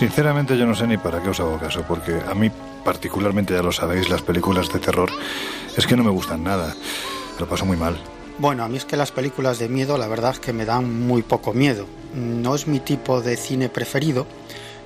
Sinceramente yo no sé ni para qué os hago caso, porque a mí particularmente, ya lo sabéis, las películas de terror es que no me gustan nada. Lo paso muy mal. Bueno, a mí es que las películas de miedo la verdad es que me dan muy poco miedo. No es mi tipo de cine preferido,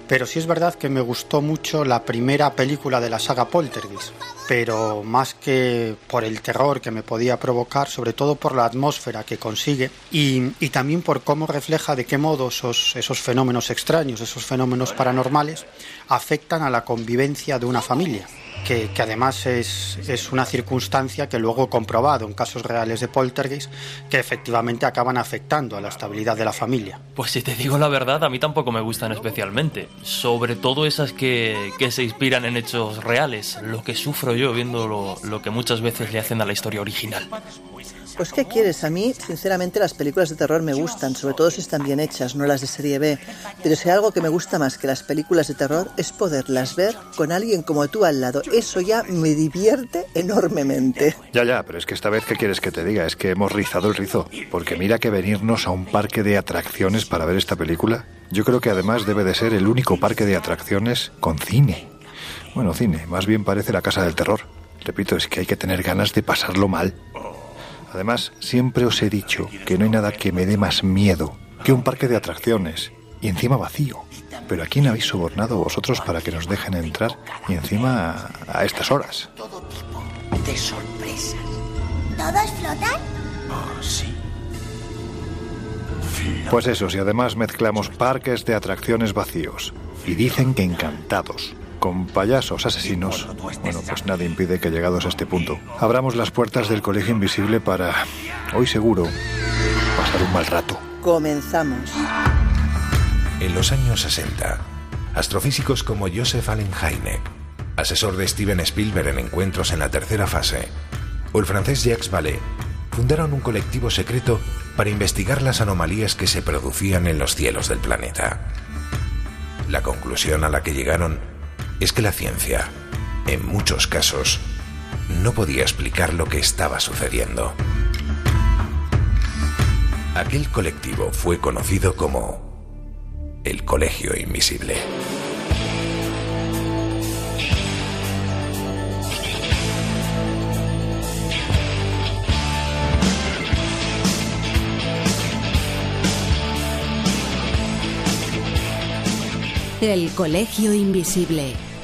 pero sí es verdad que me gustó mucho la primera película de la saga Poltergeist, pero más que por el terror que me podía provocar, sobre todo por la atmósfera que consigue y, también por cómo refleja de qué modo esos, esos fenómenos extraños, esos fenómenos paranormales, afectan a la convivencia de una familia que, además es, es, una circunstancia que luego he comprobado en casos reales de poltergeist que efectivamente acaban afectando a la estabilidad de la familia. Pues si te digo la verdad, a mí tampoco me gustan especialmente. Sobre todo esas que, que se inspiran en hechos reales, lo que sufro yo viendo lo, lo que muchas veces le hacen a la historia original. Pues ¿qué quieres? A mí, sinceramente, las películas de terror me gustan, sobre todo si están bien hechas, no las de serie B. Pero si hay algo que me gusta más que las películas de terror es poderlas ver con alguien como tú al lado. Eso ya me divierte enormemente. Ya, ya, pero es que esta vez, ¿qué quieres que te diga? Es que hemos rizado el rizo. Porque mira que venirnos a un parque de atracciones para ver esta película, yo creo que además debe de ser el único parque de atracciones con cine. Bueno, cine, más bien parece la casa del terror. Repito, es que hay que tener ganas de pasarlo mal. Además, siempre os he dicho que no hay nada que me dé más miedo que un parque de atracciones y encima vacío. Pero ¿a quién habéis sobornado vosotros para que nos dejen entrar y encima a estas horas? Todo tipo de sorpresas. ¿Todos flotan? Oh, sí. Pues eso, si además mezclamos parques de atracciones vacíos y dicen que encantados con payasos asesinos, bueno, pues nada impide que llegados a este punto, abramos las puertas del colegio invisible para, hoy seguro, pasar un mal rato. Comenzamos. En los años 60, astrofísicos como Joseph Allen Hynek, asesor de Steven Spielberg en encuentros en la tercera fase, o el francés Jacques Vallée, fundaron un colectivo secreto para investigar las anomalías que se producían en los cielos del planeta. La conclusión a la que llegaron es que la ciencia, en muchos casos, no podía explicar lo que estaba sucediendo. Aquel colectivo fue conocido como el Colegio Invisible. El Colegio Invisible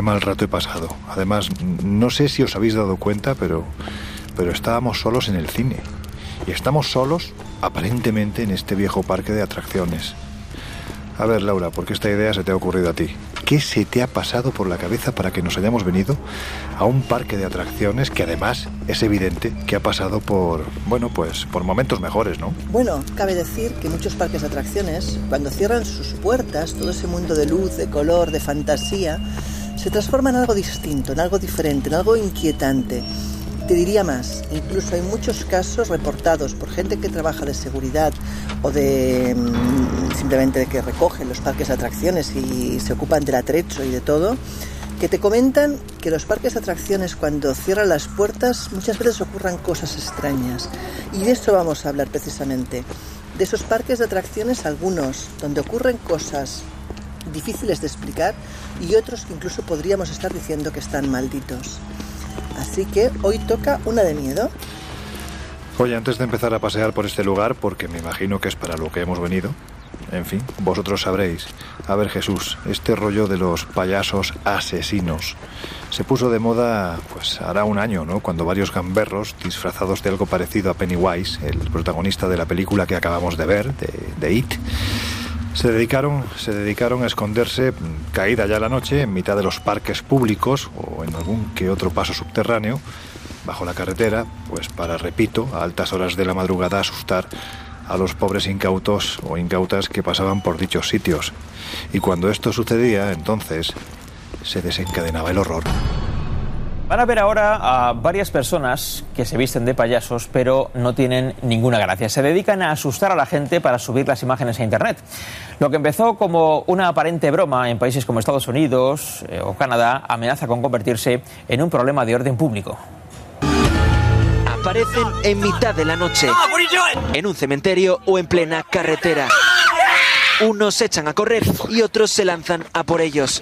Qué mal rato he pasado. Además, no sé si os habéis dado cuenta, pero, pero estábamos solos en el cine. Y estamos solos, aparentemente, en este viejo parque de atracciones. A ver, Laura, ¿por qué esta idea se te ha ocurrido a ti? ¿Qué se te ha pasado por la cabeza para que nos hayamos venido a un parque de atracciones que además es evidente que ha pasado por, bueno, pues por momentos mejores, ¿no? Bueno, cabe decir que muchos parques de atracciones, cuando cierran sus puertas, todo ese mundo de luz, de color, de fantasía, se transforma en algo distinto, en algo diferente, en algo inquietante. Te diría más, incluso hay muchos casos reportados por gente que trabaja de seguridad o de mm, simplemente de que recogen los parques de atracciones y se ocupan del atrecho y de todo, que te comentan que los parques de atracciones cuando cierran las puertas muchas veces ocurran cosas extrañas. Y de eso vamos a hablar precisamente. De esos parques de atracciones algunos, donde ocurren cosas difíciles de explicar y otros que incluso podríamos estar diciendo que están malditos. Así que hoy toca una de miedo. Oye, antes de empezar a pasear por este lugar, porque me imagino que es para lo que hemos venido, en fin, vosotros sabréis. A ver, Jesús, este rollo de los payasos asesinos se puso de moda, pues hará un año, ¿no? Cuando varios gamberros, disfrazados de algo parecido a Pennywise, el protagonista de la película que acabamos de ver, de, de It, se dedicaron, se dedicaron a esconderse, caída ya la noche, en mitad de los parques públicos o en algún que otro paso subterráneo, bajo la carretera, pues para, repito, a altas horas de la madrugada asustar a los pobres incautos o incautas que pasaban por dichos sitios. Y cuando esto sucedía, entonces se desencadenaba el horror. Van a ver ahora a varias personas que se visten de payasos, pero no tienen ninguna gracia. Se dedican a asustar a la gente para subir las imágenes a Internet. Lo que empezó como una aparente broma en países como Estados Unidos eh, o Canadá amenaza con convertirse en un problema de orden público. Aparecen en mitad de la noche, en un cementerio o en plena carretera. Unos se echan a correr y otros se lanzan a por ellos.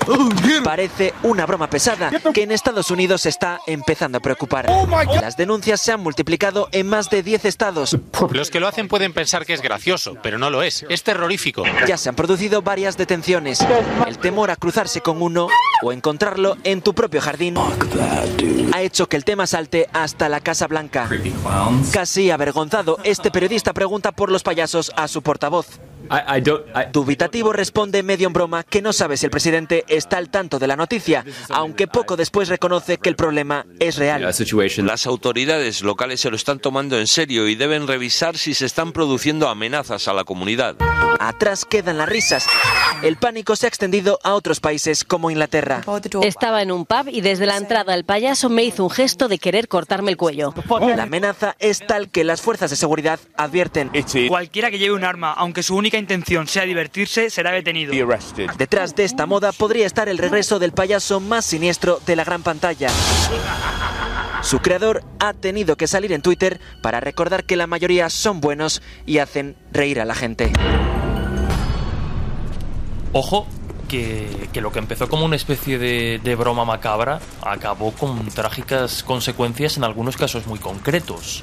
Parece una broma pesada que en Estados Unidos está empezando a preocupar. Las denuncias se han multiplicado en más de 10 estados. Los que lo hacen pueden pensar que es gracioso, pero no lo es. Es terrorífico. Ya se han producido varias detenciones. El temor a cruzarse con uno o encontrarlo en tu propio jardín ha hecho que el tema salte hasta la Casa Blanca. Casi avergonzado, este periodista pregunta por los payasos a su portavoz. Dubitativo responde medio en broma que no sabe si el presidente está al tanto de la noticia, aunque poco después reconoce que el problema es real. Las autoridades locales se lo están tomando en serio y deben revisar si se están produciendo amenazas a la comunidad. Atrás quedan las risas. El pánico se ha extendido a otros países como Inglaterra. Estaba en un pub y desde la entrada el payaso me hizo un gesto de querer cortarme el cuello. La amenaza es tal que las fuerzas de seguridad advierten. Cualquiera que lleve un arma, aunque su única intención sea divertirse, será detenido. Detrás de esta moda podría estar el regreso del payaso más siniestro de la gran pantalla. Su creador ha tenido que salir en Twitter para recordar que la mayoría son buenos y hacen reír a la gente. Ojo, que, lo que empezó como una especie de, de, broma macabra acabó con trágicas consecuencias en algunos casos muy concretos.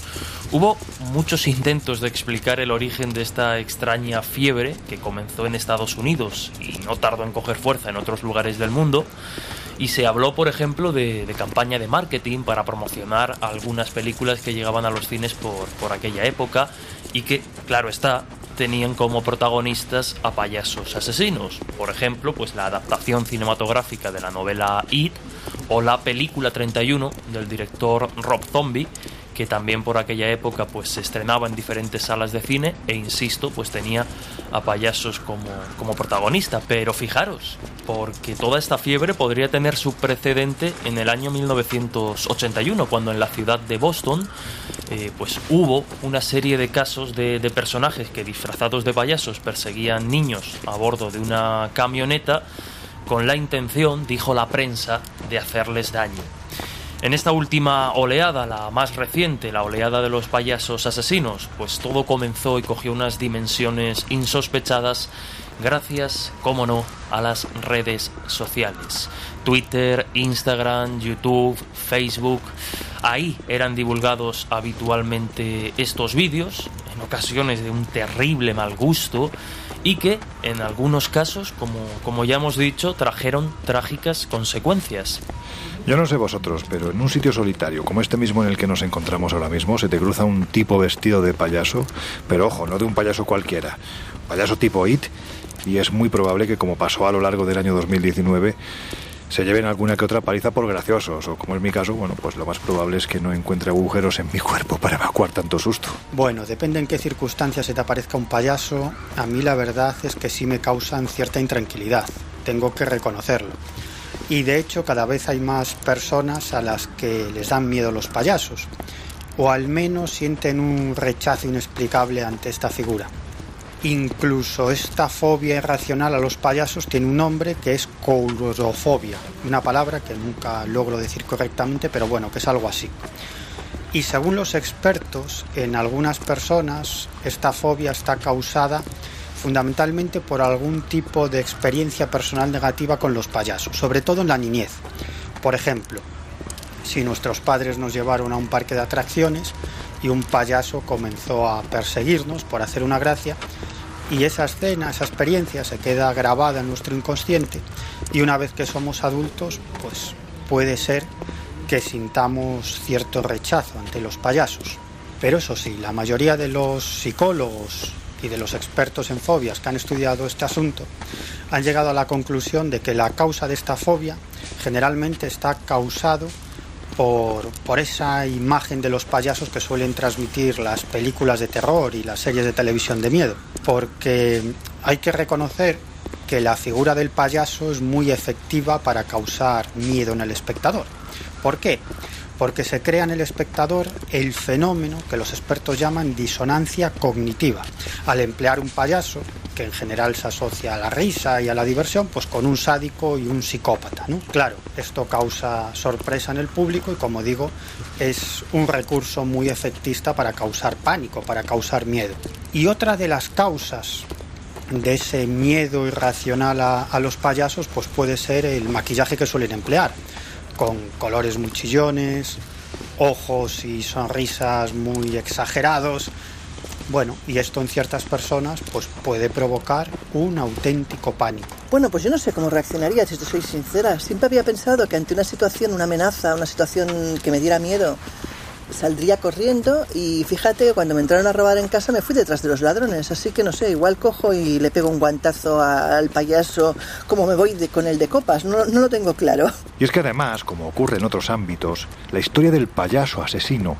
Hubo muchos intentos de explicar el origen de esta extraña fiebre que comenzó en Estados Unidos y no tardó en coger fuerza en otros lugares del mundo. Y se habló, por ejemplo, de, de campaña de marketing para promocionar algunas películas que llegaban a los cines por, por aquella época y que, claro está, tenían como protagonistas a payasos asesinos. Por ejemplo, pues la adaptación cinematográfica de la novela It o la película 31 del director Rob Zombie, que también por aquella época pues se estrenaba en diferentes salas de cine e insisto, pues tenía a payasos como, como protagonista. Pero fijaros, porque toda esta fiebre podría tener su precedente en el año 1981, cuando en la ciudad de Boston eh, pues hubo una serie de casos de, de personajes que disfrazados de payasos perseguían niños a bordo de una camioneta con la intención, dijo la prensa, de hacerles daño. En esta última oleada, la más reciente, la oleada de los payasos asesinos, pues todo comenzó y cogió unas dimensiones insospechadas gracias, como no, a las redes sociales. Twitter, Instagram, YouTube, Facebook. Ahí eran divulgados habitualmente estos vídeos, en ocasiones de un terrible mal gusto, y que en algunos casos, como, como ya hemos dicho, trajeron trágicas consecuencias. Yo no sé vosotros, pero en un sitio solitario, como este mismo en el que nos encontramos ahora mismo, se te cruza un tipo vestido de payaso, pero ojo, no de un payaso cualquiera, payaso tipo IT, y es muy probable que como pasó a lo largo del año 2019, se lleven alguna que otra paliza por graciosos, o como es mi caso, bueno, pues lo más probable es que no encuentre agujeros en mi cuerpo para evacuar tanto susto. Bueno, depende en qué circunstancias se te aparezca un payaso, a mí la verdad es que sí me causan cierta intranquilidad, tengo que reconocerlo. Y de hecho cada vez hay más personas a las que les dan miedo los payasos, o al menos sienten un rechazo inexplicable ante esta figura. Incluso esta fobia irracional a los payasos tiene un nombre que es coulrofobia, una palabra que nunca logro decir correctamente, pero bueno, que es algo así. Y según los expertos, en algunas personas esta fobia está causada fundamentalmente por algún tipo de experiencia personal negativa con los payasos, sobre todo en la niñez. Por ejemplo, si nuestros padres nos llevaron a un parque de atracciones y un payaso comenzó a perseguirnos por hacer una gracia, y esa escena, esa experiencia se queda grabada en nuestro inconsciente y una vez que somos adultos, pues puede ser que sintamos cierto rechazo ante los payasos. Pero eso sí, la mayoría de los psicólogos y de los expertos en fobias que han estudiado este asunto han llegado a la conclusión de que la causa de esta fobia generalmente está causado por, esa imagen de los payasos que suelen transmitir las películas de terror y las series de televisión de miedo. Porque hay que reconocer que la figura del payaso es muy efectiva para causar miedo en el espectador. ¿Por qué? Porque se crea en el espectador el fenómeno que los expertos llaman disonancia cognitiva. Al emplear un payaso, que en general se asocia a la risa y a la diversión, pues con un sádico y un psicópata. ¿no? Claro, esto causa sorpresa en el público y como digo, es un recurso muy efectista para causar pánico, para causar miedo. Y otra de las causas de ese miedo irracional a, a, los payasos, pues puede ser el maquillaje que suelen emplear, con colores muy chillones, ojos y sonrisas muy exagerados. Bueno, y esto en ciertas personas pues puede provocar un auténtico pánico. Bueno, pues yo no sé cómo reaccionaría, si te soy sincera. Siempre había pensado que ante una situación, una amenaza, una situación que me diera miedo, saldría corriendo y fíjate, cuando me entraron a robar en casa me fui detrás de los ladrones, así que no sé, igual cojo y le pego un guantazo al payaso como me voy de, con el de copas, no, no lo tengo claro. Y es que además, como ocurre en otros ámbitos, la historia del payaso asesino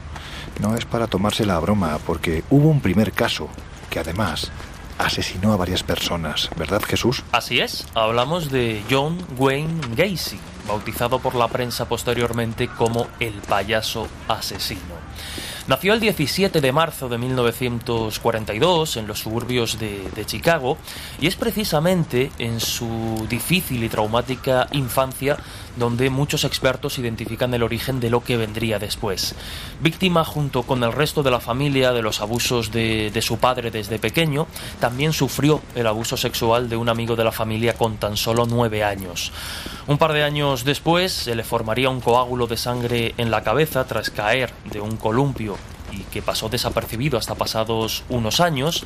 no es para tomarse la broma, porque hubo un primer caso que además asesinó a varias personas, ¿verdad Jesús? Así es, hablamos de John Wayne Gacy, bautizado por la prensa posteriormente como el payaso asesino. Nació el 17 de marzo de 1942 en los suburbios de, Chicago y es precisamente en su difícil y traumática infancia donde muchos expertos identifican el origen de lo que vendría después. Víctima junto con el resto de la familia de los abusos de, de su padre desde pequeño, también sufrió el abuso sexual de un amigo de la familia con tan solo nueve años. Un par de años después se le formaría un coágulo de sangre en la cabeza tras caer de un columpio que pasó desapercibido hasta pasados unos años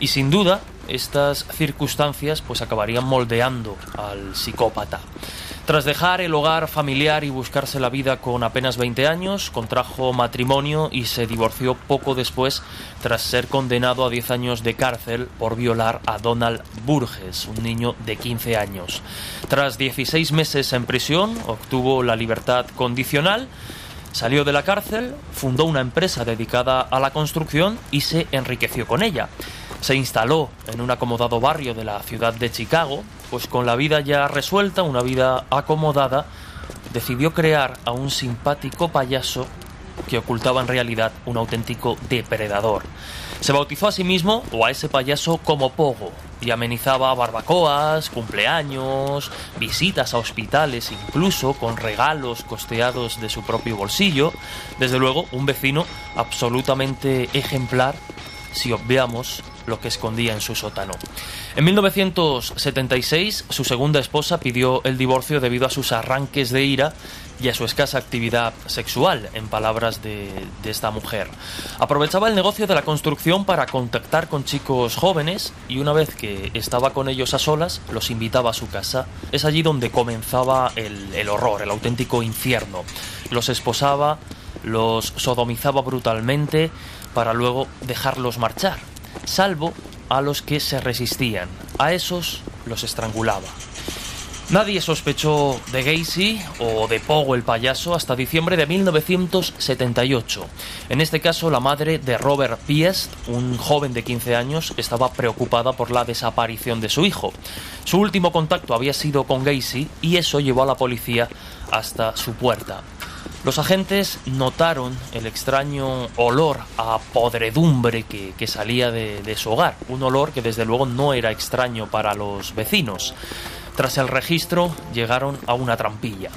y sin duda estas circunstancias pues acabarían moldeando al psicópata. Tras dejar el hogar familiar y buscarse la vida con apenas 20 años, contrajo matrimonio y se divorció poco después tras ser condenado a 10 años de cárcel por violar a Donald Burgess, un niño de 15 años. Tras 16 meses en prisión, obtuvo la libertad condicional Salió de la cárcel, fundó una empresa dedicada a la construcción y se enriqueció con ella. Se instaló en un acomodado barrio de la ciudad de Chicago, pues con la vida ya resuelta, una vida acomodada, decidió crear a un simpático payaso que ocultaba en realidad un auténtico depredador. Se bautizó a sí mismo o a ese payaso como Pogo y amenizaba barbacoas, cumpleaños, visitas a hospitales, incluso con regalos costeados de su propio bolsillo. Desde luego, un vecino absolutamente ejemplar si obviamos lo que escondía en su sótano. En 1976, su segunda esposa pidió el divorcio debido a sus arranques de ira y a su escasa actividad sexual, en palabras de, esta mujer. Aprovechaba el negocio de la construcción para contactar con chicos jóvenes y una vez que estaba con ellos a solas, los invitaba a su casa. Es allí donde comenzaba el horror, el auténtico infierno. Los esposaba, los sodomizaba brutalmente para luego dejarlos marchar, salvo a los que se resistían. A esos los estrangulaba. Nadie sospechó de Gacy o de Pogo el payaso hasta diciembre de 1978. En este caso, la madre de Robert Piest, un joven de 15 años, estaba preocupada por la desaparición de su hijo. Su último contacto había sido con Gacy y eso llevó a la policía hasta su puerta. Los agentes notaron el extraño olor a podredumbre que, salía de, de su hogar, un olor que desde luego no era extraño para los vecinos. Tras el registro llegaron a una trampilla.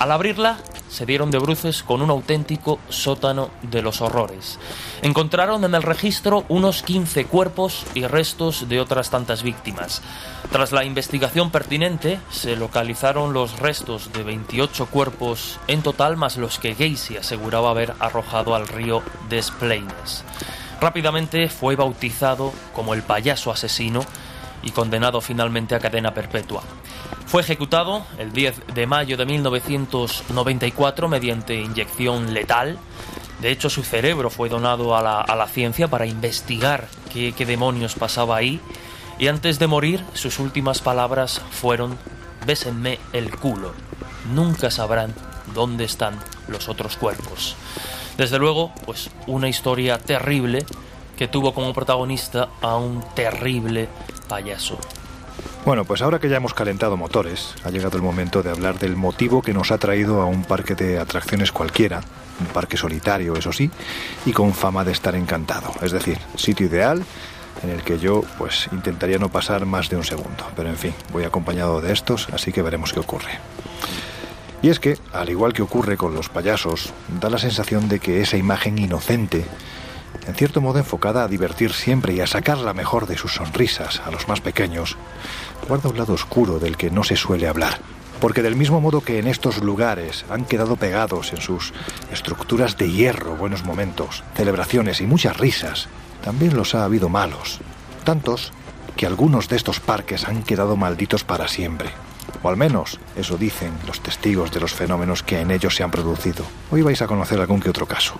Al abrirla se dieron de bruces con un auténtico sótano de los horrores. Encontraron en el registro unos 15 cuerpos y restos de otras tantas víctimas. Tras la investigación pertinente se localizaron los restos de 28 cuerpos en total más los que Gacy aseguraba haber arrojado al río Des Plaines. Rápidamente fue bautizado como el payaso asesino y condenado finalmente a cadena perpetua. Fue ejecutado el 10 de mayo de 1994 mediante inyección letal. De hecho, su cerebro fue donado a la, ciencia para investigar qué, qué demonios pasaba ahí. Y antes de morir, sus últimas palabras fueron, bésenme el culo. Nunca sabrán dónde están los otros cuerpos. Desde luego, pues una historia terrible que tuvo como protagonista a un terrible payaso. Bueno, pues ahora que ya hemos calentado motores, ha llegado el momento de hablar del motivo que nos ha traído a un parque de atracciones cualquiera, un parque solitario, eso sí, y con fama de estar encantado. Es decir, sitio ideal en el que yo pues intentaría no pasar más de un segundo. Pero en fin, voy acompañado de estos, así que veremos qué ocurre. Y es que, al igual que ocurre con los payasos, da la sensación de que esa imagen inocente, en cierto modo enfocada a divertir siempre y a sacar la mejor de sus sonrisas a los más pequeños, guarda un lado oscuro del que no se suele hablar. Porque del mismo modo que en estos lugares han quedado pegados en sus estructuras de hierro buenos momentos, celebraciones y muchas risas, también los ha habido malos. Tantos que algunos de estos parques han quedado malditos para siempre. O al menos eso dicen los testigos de los fenómenos que en ellos se han producido. Hoy vais a conocer algún que otro caso.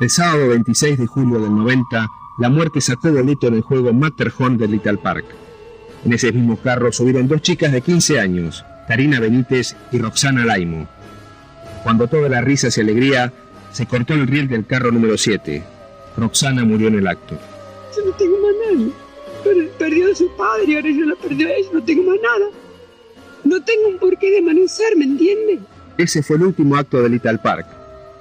El sábado 26 de julio del 90, la muerte sacó boleto en el juego Matterhorn de Little Park. En ese mismo carro subieron dos chicas de 15 años, Karina Benítez y Roxana Laimo. Cuando toda la risas y alegría, se cortó el riel del carro número 7. Roxana murió en el acto. Yo no tengo más nadie. Pero perdió a su padre y ahora yo la perdió a ella, no tengo más nada. No tengo un porqué de amanecer, ¿me entiende? Ese fue el último acto de Little Park,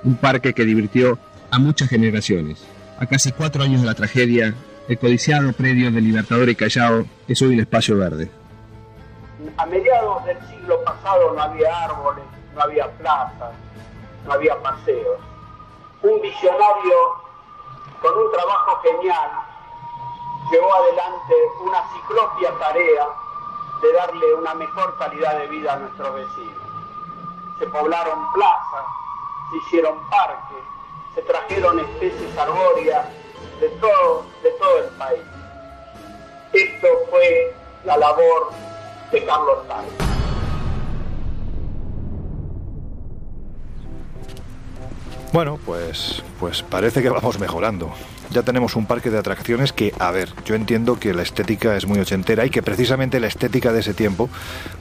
un parque que divirtió a muchas generaciones. A casi cuatro años de la tragedia, el codiciado predio del Libertador y Callao es hoy un espacio verde. A mediados del siglo pasado no había árboles, no había plazas, no había paseos. Un visionario con un trabajo genial llevó adelante una ciclopia tarea de darle una mejor calidad de vida a nuestros vecinos. Se poblaron plazas, se hicieron parques, se trajeron especies arbóreas de todo, de todo el país. Esto fue la labor de Carlos Tal. Bueno, pues, pues parece que vamos mejorando. Ya tenemos un parque de atracciones que, a ver, yo entiendo que la estética es muy ochentera y que precisamente la estética de ese tiempo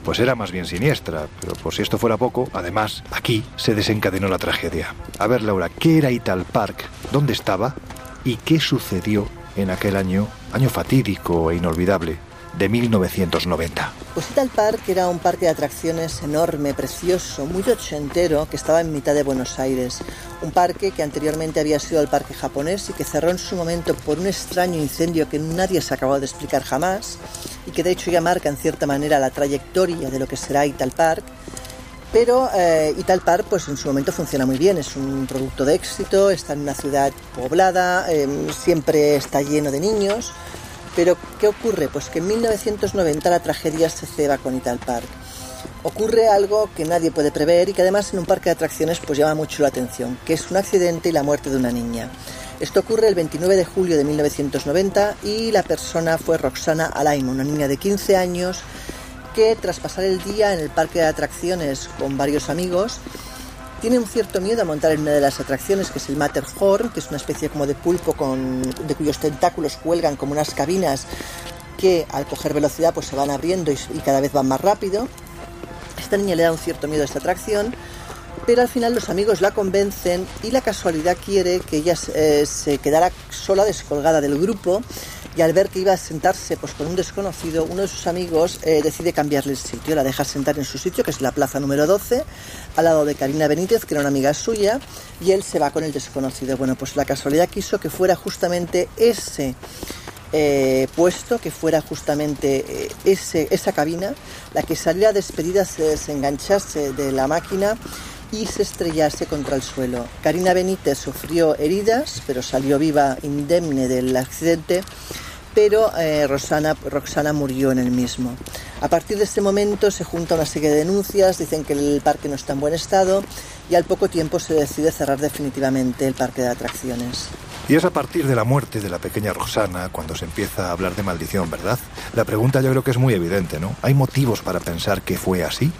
pues era más bien siniestra. Pero por si esto fuera poco, además, aquí se desencadenó la tragedia. A ver, Laura, ¿qué era Ital Park? ¿Dónde estaba? ¿Y qué sucedió en aquel año, año fatídico e inolvidable, de 1990? Pues Ital Park era un parque de atracciones enorme, precioso, muy ochentero, que estaba en mitad de Buenos Aires. Un parque que anteriormente había sido el parque japonés y que cerró en su momento por un extraño incendio que nadie se acabó de explicar jamás y que de hecho ya marca en cierta manera la trayectoria de lo que será Ital Park. Pero eh, pues en su momento funciona muy bien, es un producto de éxito, está en una ciudad poblada, eh, siempre está lleno de niños. Pero, ¿qué ocurre? Pues que en 1990 la tragedia se ceba con Ital Park. Ocurre algo que nadie puede prever y que además en un parque de atracciones pues llama mucho la atención, que es un accidente y la muerte de una niña. Esto ocurre el 29 de julio de 1990 y la persona fue Roxana Alaimo, una niña de 15 años que tras pasar el día en el parque de atracciones con varios amigos, tiene un cierto miedo a montar en una de las atracciones, que es el Matterhorn, que es una especie como de pulpo con, de cuyos tentáculos cuelgan como unas cabinas que al coger velocidad pues se van abriendo y, cada vez van más rápido. Esta niña le da un cierto miedo a esta atracción, pero al final los amigos la convencen y la casualidad quiere que ella eh, se quedara sola, descolgada del grupo, y al ver que iba a sentarse pues, con un desconocido, uno de sus amigos eh, decide cambiarle el sitio, la deja sentar en su sitio, que es la plaza número 12, al lado de Karina Benítez, que era una amiga suya, y él se va con el desconocido. Bueno, pues la casualidad quiso que fuera justamente ese eh, puesto, que fuera justamente eh, ese, esa cabina, la que saliera despedida, se desenganchase de la máquina y se estrellase contra el suelo. Karina Benítez sufrió heridas, pero salió viva, indemne del accidente, pero eh, Rosana, Roxana murió en el mismo. A partir de este momento se junta una serie de denuncias, dicen que el parque no está en buen estado y al poco tiempo se decide cerrar definitivamente el parque de atracciones. Y es a partir de la muerte de la pequeña Roxana cuando se empieza a hablar de maldición, ¿verdad? La pregunta yo creo que es muy evidente, ¿no? ¿Hay motivos para pensar que fue así?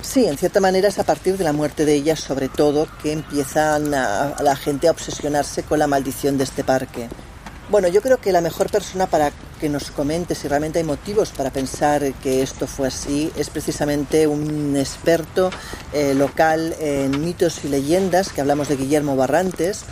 Sí, en cierta manera es a partir de la muerte de ella, sobre todo, que empiezan a, a la gente a obsesionarse con la maldición de este parque. Bueno, yo creo que la mejor persona para que nos comente si realmente hay motivos para pensar que esto fue así es precisamente un experto eh, local en mitos y leyendas, que hablamos de Guillermo Barrantes,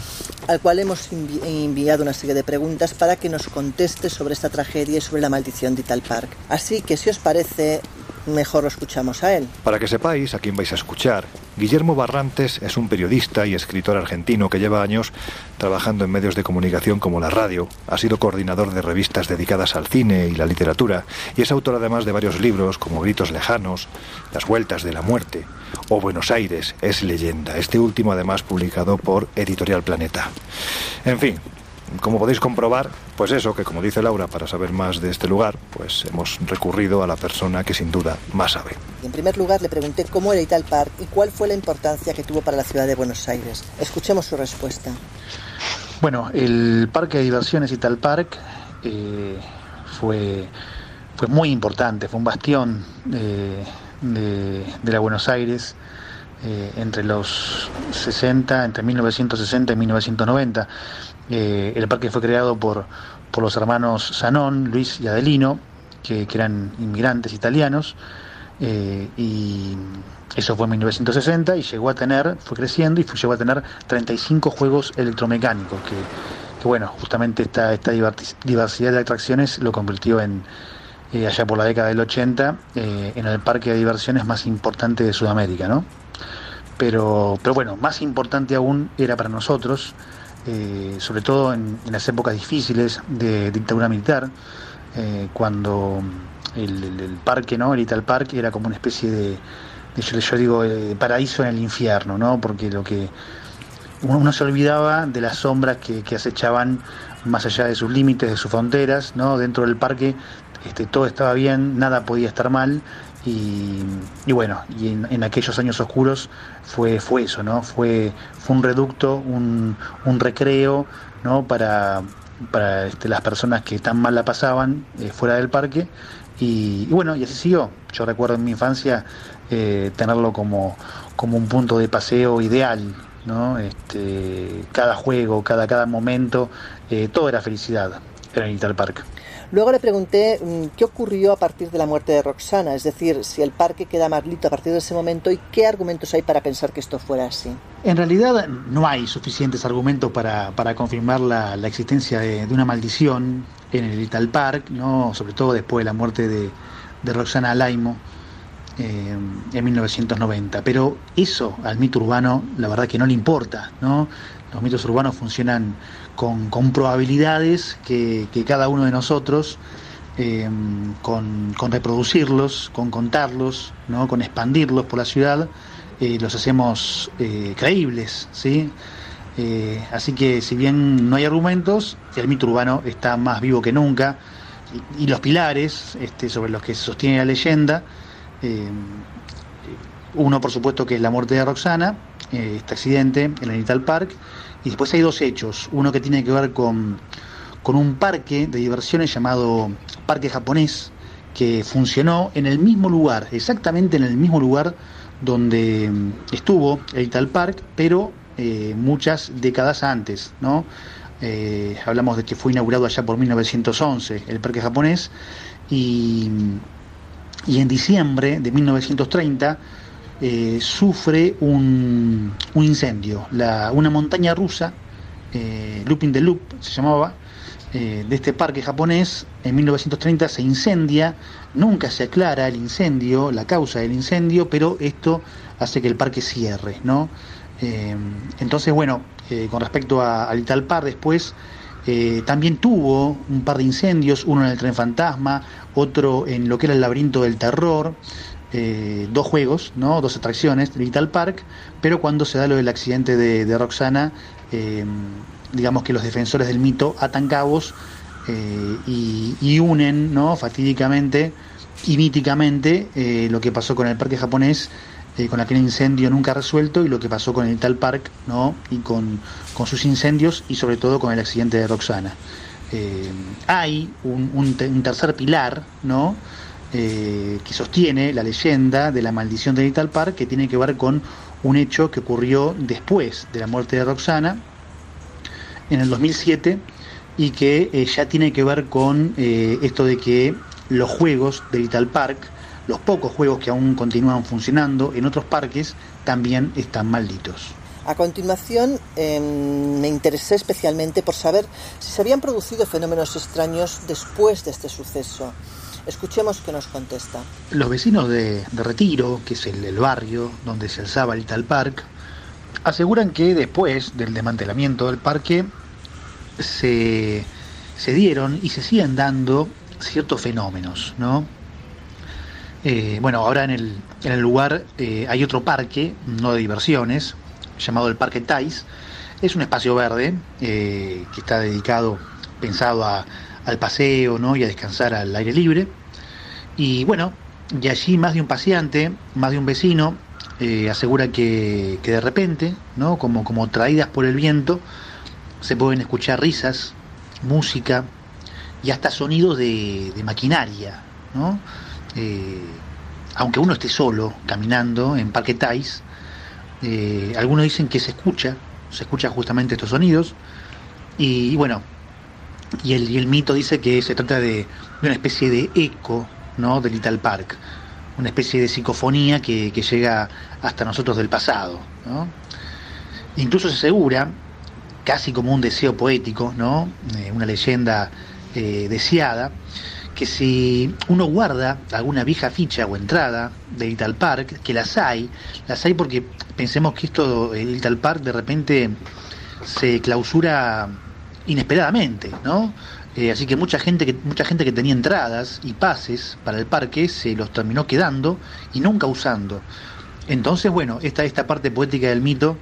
al cual hemos envi- enviado una serie de preguntas para que nos conteste sobre esta tragedia y sobre la maldición de Ital Park. Así que si os parece, mejor lo escuchamos a él. Para que sepáis a quién vais a escuchar, Guillermo Barrantes es un periodista y escritor argentino que lleva años trabajando en medios de comunicación como la radio, ha sido coordinador de revistas dedicadas al cine y la literatura y es autor además de varios libros como Gritos Lejanos, Las Vueltas de la Muerte o Buenos Aires es leyenda, este último además publicado por Editorial Planeta. En fin, como podéis comprobar, pues eso, que como dice Laura, para saber más de este lugar, pues hemos recurrido a la persona que sin duda más sabe. En primer lugar, le pregunté cómo era Ital Park y cuál fue la importancia que tuvo para la ciudad de Buenos Aires. Escuchemos su respuesta. Bueno, el parque de diversiones Ital Park eh, fue, fue muy importante, fue un bastión eh, de, de la Buenos Aires eh, entre los 60, entre 1960 y 1990. Eh, el parque fue creado por, los hermanos Zanón, Luis y Adelino, que, eran inmigrantes italianos, eh, y eso fue en 1960 y llegó a tener, fue creciendo y fue- llegó a tener 35 juegos electromecánicos, que, bueno, justamente esta, diversidad de atracciones lo convirtió en, eh, allá por la década del 80, eh, en el parque de diversiones más importante de Sudamérica, ¿no? Pero, pero bueno, más importante aún era para nosotros, eh, sobre todo en, en las épocas difíciles de dictadura militar, eh, cuando el, parque, ¿no? El Ital Park era como una especie de, de, yo, digo, eh, paraíso en el infierno, ¿no? Porque lo que uno, uno se olvidaba de las sombras que, que acechaban más allá de sus límites, de sus fronteras, ¿no? Dentro del parque este, todo estaba bien, nada podía estar mal y, bueno, y en, en aquellos años oscuros fue, fue eso, ¿no? Fue, fue un reducto, un, un recreo, ¿no? Para, para este, las personas que tan mal la pasaban eh, fuera del parque y, bueno, y así siguió. Yo recuerdo en mi infancia eh, tenerlo como, como un punto de paseo ideal, ¿no? Este, cada juego, cada, cada momento, eh, todo era felicidad en el Park. Luego le pregunté mm, qué ocurrió a partir de la muerte de Roxana, es decir, si el parque queda maldito a partir de ese momento y qué argumentos hay para pensar que esto fuera así. En realidad no hay suficientes argumentos para, para confirmar la, la existencia de, una maldición en el Ital Park, ¿no? sobre todo después de la muerte de, de Roxana Laimo eh, en 1990. Pero eso al mito urbano la verdad que no le importa. ¿no? Los mitos urbanos funcionan con, probabilidades que, cada uno de nosotros eh, con, reproducirlos, con contarlos, ¿no? con expandirlos por la ciudad, eh, los hacemos eh, creíbles, ¿sí? Así que si bien no hay argumentos, el mito urbano está más vivo que nunca y, y los pilares este, sobre los que se sostiene la leyenda, uno por supuesto que es la muerte de Roxana, este accidente en el Ital Park, y después hay dos hechos, uno que tiene que ver con, con un parque de diversiones llamado Parque Japonés, que funcionó en el mismo lugar, exactamente en el mismo lugar donde mm, estuvo el Ital Park, pero eh, muchas décadas antes, ¿no? Eh, hablamos de que fue inaugurado allá por 1911 el parque japonés y, y en diciembre de 1930 eh, sufre un, un incendio. La- una montaña rusa, eh, Looping the Loop se llamaba, eh, de este parque japonés, en 1930 se incendia, nunca se aclara el incendio, la causa del incendio, pero esto hace que el parque cierre, ¿no? Entonces, bueno, con respecto a, al Ital Park después, también tuvo un par de incendios, uno en el tren fantasma, otro en lo que era el laberinto del terror, eh, dos juegos, ¿no? dos atracciones del Ital Park, pero cuando se da lo del accidente de, Roxana, eh, digamos que los defensores del mito atan cabos eh, y, unen ¿no? fatídicamente y míticamente eh, lo que pasó con el parque japonés eh, con aquel incendio nunca resuelto y lo que pasó con el Tal Park, ¿no? Y con, sus incendios y sobre todo con el accidente de Roxana. Hay un, un, tercer pilar, ¿no? Eh, que sostiene la leyenda de la maldición de Little Park, que tiene que ver con un hecho que ocurrió después de la muerte de Roxana, en el 2007, y que eh, ya tiene que ver con eh, esto de que los juegos de Little Park, los pocos juegos que aún continúan funcionando en otros parques, también están malditos. A continuación, eh, me interesé especialmente por saber si se habían producido fenómenos extraños después de este suceso. Escuchemos qué nos contesta. Los vecinos de, de Retiro, que es el, barrio donde se alzaba el tal park, aseguran que después del desmantelamiento del parque se, se dieron y se siguen dando ciertos fenómenos, ¿no? Eh, bueno, ahora en el, en el lugar eh, hay otro parque, no de diversiones, llamado el Parque Tais. Es un espacio verde eh, que está dedicado, pensado a, al paseo ¿no? y a descansar al aire libre. Y bueno, y allí más de un paseante, más de un vecino, eh, asegura que, que, de repente, ¿no? como, como traídas por el viento, se pueden escuchar risas, música y hasta sonidos de, de maquinaria. ¿no? Eh, aunque uno esté solo caminando en Parque Tais, eh, algunos dicen que se escucha, se escucha justamente estos sonidos. Y bueno, y el, mito dice que se trata de, una especie de eco ¿no? de Little Park, una especie de psicofonía que, que llega hasta nosotros del pasado. ¿no? Incluso se asegura, casi como un deseo poético, ¿no? Eh, una leyenda eh, deseada, que si uno guarda alguna vieja ficha o entrada de Little Park, que las hay, las hay porque pensemos que esto, el Little Park de repente se clausura inesperadamente, ¿no? Eh, así que mucha gente que mucha gente que tenía entradas y pases para el parque se los terminó quedando y nunca usando. Entonces, bueno, esta, esta parte poética del mito,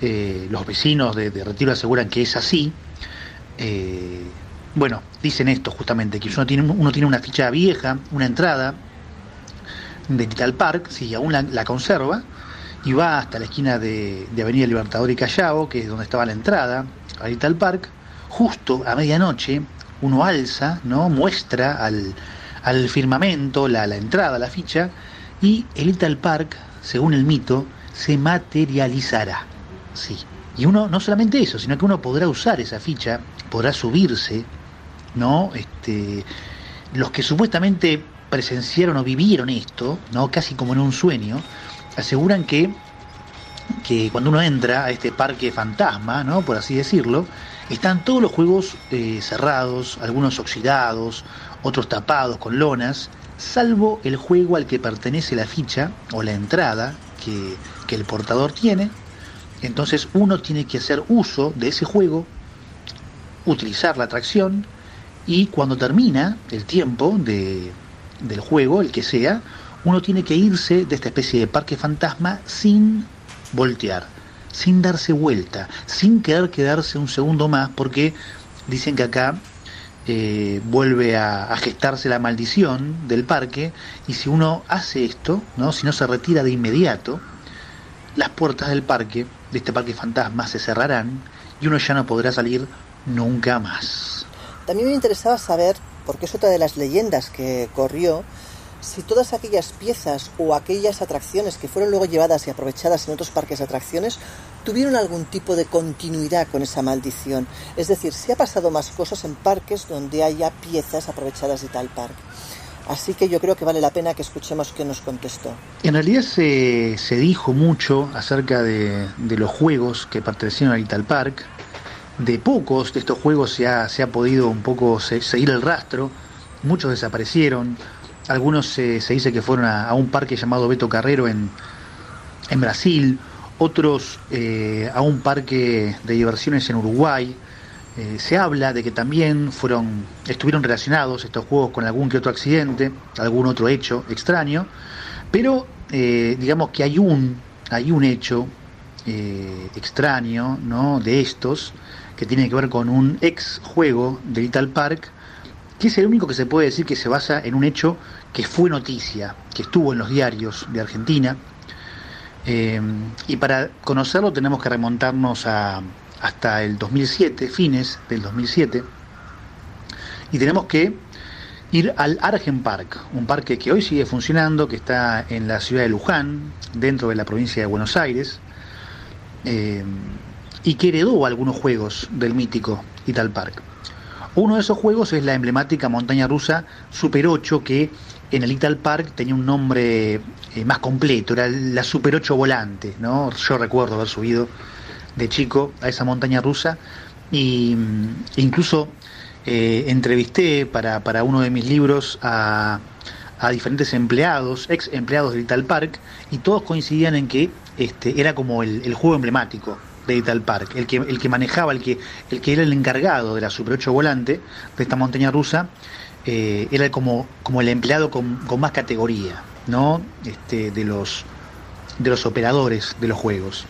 eh, los vecinos de, Retiro aseguran que es así. Eh, bueno, dicen esto justamente, que uno tiene, una ficha vieja, una entrada de Little Park, si aún la, conserva, y va hasta la esquina de, Avenida Libertador y Callao, que es donde estaba la entrada a Little Park, justo a medianoche, uno alza, ¿no? muestra al, al firmamento la, la, entrada, la ficha, y el Little Park, según el mito, se materializará. Sí. Y uno, no solamente eso, sino que uno podrá usar esa ficha, podrá subirse, ¿no? Este, los que supuestamente presenciaron o vivieron esto, ¿no? Casi como en un sueño, aseguran que, que cuando uno entra a este parque fantasma, ¿no? Por así decirlo, están todos los juegos eh, cerrados, algunos oxidados, otros tapados con lonas, salvo el juego al que pertenece la ficha o la entrada que, que, el portador tiene. Entonces uno tiene que hacer uso de ese juego, utilizar la atracción y cuando termina el tiempo de, del juego, el que sea, uno tiene que irse de esta especie de parque fantasma sin voltear sin darse vuelta, sin querer quedarse un segundo más, porque dicen que acá eh, vuelve a, a, gestarse la maldición del parque, y si uno hace esto, ¿no? si no se retira de inmediato, las puertas del parque, de este parque fantasma, se cerrarán y uno ya no podrá salir nunca más. También me interesaba saber, porque es otra de las leyendas que corrió, si todas aquellas piezas o aquellas atracciones que fueron luego llevadas y aprovechadas en otros parques de atracciones tuvieron algún tipo de continuidad con esa maldición. Es decir, si ha pasado más cosas en parques donde haya piezas aprovechadas de tal parque. Así que yo creo que vale la pena que escuchemos qué nos contestó. En realidad se, se dijo mucho acerca de, los juegos que pertenecieron a Little Park. De pocos de estos juegos se ha, se ha podido un poco seguir el rastro. Muchos desaparecieron algunos se, se dice que fueron a, un parque llamado Beto Carrero en, en Brasil, otros eh, a un parque de diversiones en Uruguay. Eh, se habla de que también fueron, estuvieron relacionados estos juegos con algún que otro accidente, algún otro hecho extraño, pero eh, digamos que hay un, hay un hecho extraño ¿no? de estos que tiene que ver con un ex juego de Little Park que es el único que se puede decir que se basa en un hecho que fue noticia, que estuvo en los diarios de Argentina, Eh, y para conocerlo tenemos que remontarnos hasta el 2007, fines del 2007, y tenemos que ir al Argen Park, un parque que hoy sigue funcionando, que está en la ciudad de Luján, dentro de la provincia de Buenos Aires, eh, y que heredó algunos juegos del mítico Ital Park. Uno de esos juegos es la emblemática montaña rusa Super 8, que en el Ital Park tenía un nombre eh, más completo, era la Super 8 volante, ¿no? Yo recuerdo haber subido de chico a esa montaña rusa y mm, incluso eh, entrevisté para, para, uno de mis libros a, a, diferentes empleados, ex empleados de Ital Park, y todos coincidían en que este, era como el, el juego emblemático de Ital Park, el que, el que manejaba, el que, el que era el encargado de la Super 8 volante de esta montaña rusa, eh, era como, como el empleado con, más categoría, ¿no? Este, de los de los operadores de los juegos.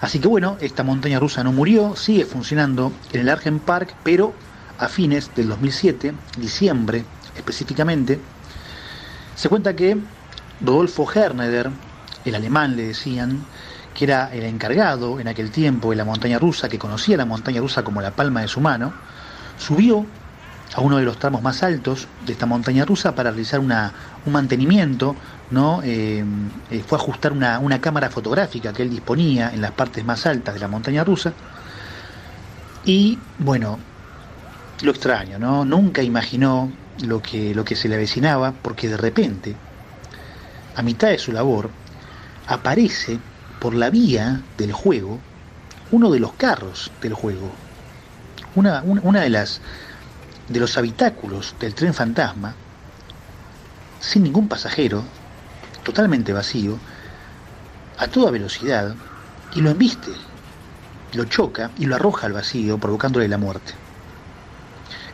Así que bueno, esta montaña rusa no murió, sigue funcionando en el Argen Park, pero a fines del 2007, diciembre específicamente, se cuenta que Rodolfo Herneder, el alemán le decían, que era el encargado en aquel tiempo de la montaña rusa, que conocía la montaña rusa como la palma de su mano, subió a uno de los tramos más altos de esta montaña rusa para realizar una, un mantenimiento, ¿no? Eh, eh, fue ajustar una, una, cámara fotográfica que él disponía en las partes más altas de la montaña rusa. Y bueno, lo extraño, ¿no? Nunca imaginó lo que, lo que se le avecinaba, porque de repente, a mitad de su labor, aparece por la vía del juego uno de los carros del juego. Una, una de las de los habitáculos del tren fantasma, sin ningún pasajero, totalmente vacío, a toda velocidad, y lo embiste, lo choca y lo arroja al vacío, provocándole la muerte.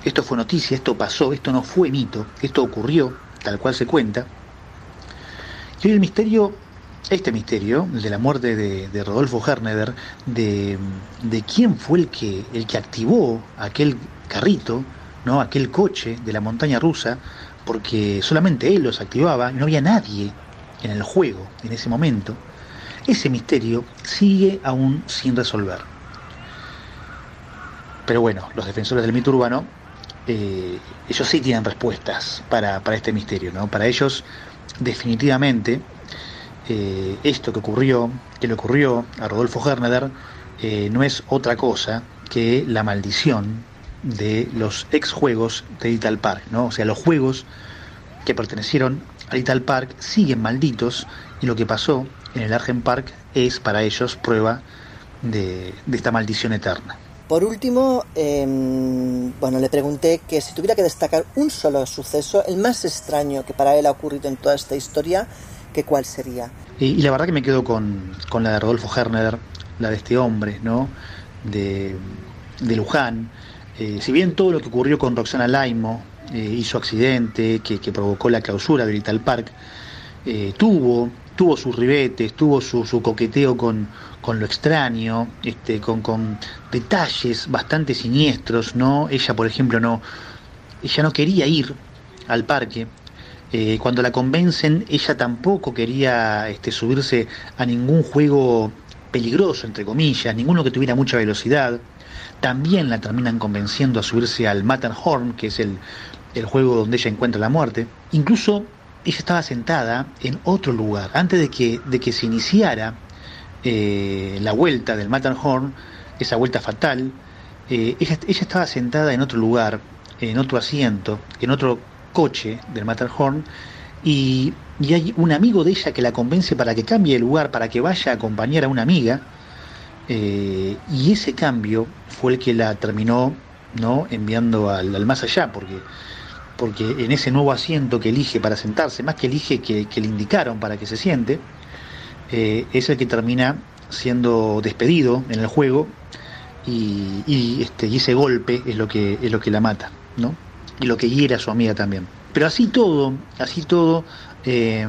Esto fue noticia, esto pasó, esto no fue mito, esto ocurrió, tal cual se cuenta. Y hoy el misterio, este misterio, el de la muerte de, de Rodolfo Herneder, de, de, quién fue el que, el que activó aquel carrito, ¿no? aquel coche de la montaña rusa, porque solamente él los activaba no había nadie en el juego en ese momento, ese misterio sigue aún sin resolver. Pero bueno, los defensores del mito urbano, eh, ellos sí tienen respuestas para, para, este misterio, ¿no? Para ellos, definitivamente, eh, esto que ocurrió, que le ocurrió a Rodolfo Herneder, eh, no es otra cosa que la maldición de los ex juegos de Little Park, ¿no? O sea, los juegos que pertenecieron a Little Park siguen malditos y lo que pasó en el Argen Park es para ellos prueba de, de esta maldición eterna. Por último, eh, bueno, le pregunté que si tuviera que destacar un solo suceso, el más extraño que para él ha ocurrido en toda esta historia, que cuál sería. Y, y la verdad que me quedo con, con, la de Rodolfo Herneder, la de este hombre, ¿no? De, de Luján. Eh, si bien todo lo que ocurrió con Roxana Laimo eh, y su accidente que, que, provocó la clausura del Little Park, eh, tuvo, tuvo sus ribetes, tuvo su, su coqueteo con, con, lo extraño, este, con, con, detalles bastante siniestros, ¿no? Ella, por ejemplo, no, ella no quería ir al parque. Eh, cuando la convencen, ella tampoco quería este, subirse a ningún juego peligroso, entre comillas, ninguno que tuviera mucha velocidad también la terminan convenciendo a subirse al Matterhorn, que es el, el, juego donde ella encuentra la muerte. Incluso ella estaba sentada en otro lugar. Antes de que, de que se iniciara eh, la vuelta del Matterhorn, esa vuelta fatal, eh, ella, ella, estaba sentada en otro lugar, en otro asiento, en otro coche del Matterhorn, y, y hay un amigo de ella que la convence para que cambie de lugar, para que vaya a acompañar a una amiga eh, y ese cambio fue el que la terminó ¿no? enviando al, al, más allá, porque, porque en ese nuevo asiento que elige para sentarse, más que elige que, que le indicaron para que se siente, eh, es el que termina siendo despedido en el juego y, y, este, y ese golpe es lo que, es lo que la mata, ¿no? y lo que hiere a su amiga también. Pero así todo, así todo, eh,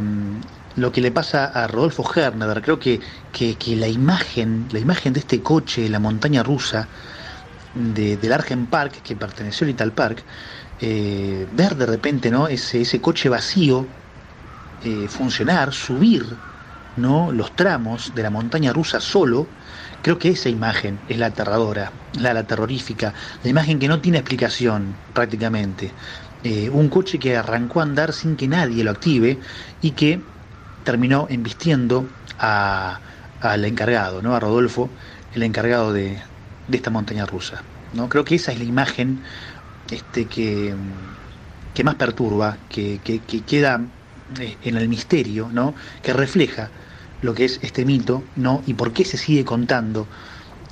lo que le pasa a Rodolfo Hernader, creo que, que, la imagen, la imagen de este coche, la montaña rusa de, del Argen Park, que perteneció al Little Park, eh, ver de repente ¿no? ese, ese coche vacío eh, funcionar, subir ¿no? los tramos de la montaña rusa solo, creo que esa imagen es la aterradora, la, la terrorífica, la imagen que no tiene explicación prácticamente. Eh, un coche que arrancó a andar sin que nadie lo active y que terminó embistiendo al encargado, ¿no? a Rodolfo, el encargado de, esta montaña rusa. ¿no? Creo que esa es la imagen este, que, que más perturba, que, que, que queda eh, en el misterio, ¿no? que refleja lo que es este mito ¿no? y por qué se sigue contando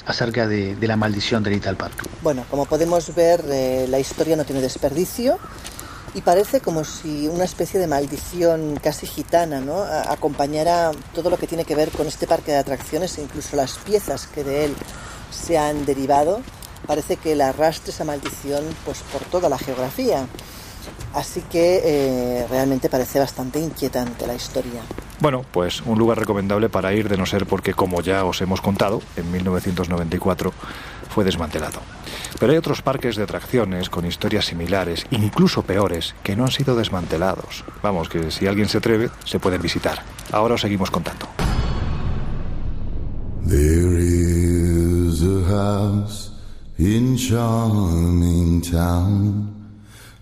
acerca de, de la maldición de Little Park. Bueno, como podemos ver, eh, la historia no tiene desperdicio y parece como si una especie de maldición casi gitana ¿no? Acompañara todo lo que tiene que ver con este parque de atracciones e incluso las piezas que de él se han derivado. Parece que la arrastre esa maldición pues, por toda la geografía. Así que eh, realmente parece bastante inquietante la historia. Bueno, pues un lugar recomendable para ir de no ser porque, como ya os hemos contado, en 1994 fue desmantelado. Pero hay otros parques de atracciones con historias similares, incluso peores, que no han sido desmantelados. Vamos, que si alguien se atreve, se pueden visitar. Ahora os seguimos contando. There is a house in charming town.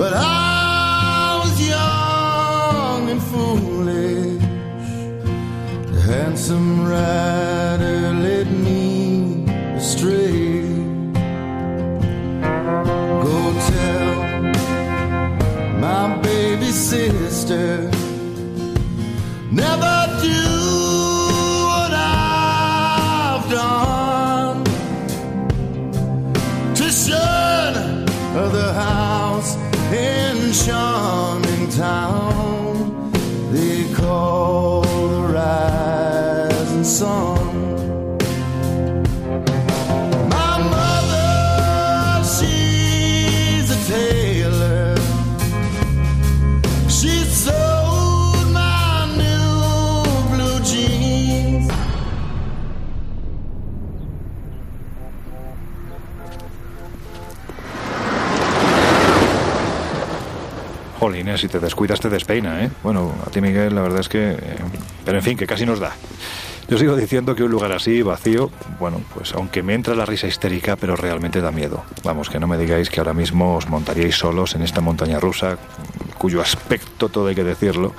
But I was young and foolish. The handsome rider led me astray. Go tell my baby sister never do charming town Jolines, si te descuidas te despeina, ¿eh? Bueno, a ti Miguel, la verdad es que... eh, pero en fin, que casi nos da. Yo sigo diciendo que un lugar así, vacío, bueno, pues aunque me entra la risa histérica, pero realmente da miedo. Vamos, que no me digáis que ahora mismo os montaríais solos en esta montaña rusa, cuyo aspecto, todo hay que decirlo,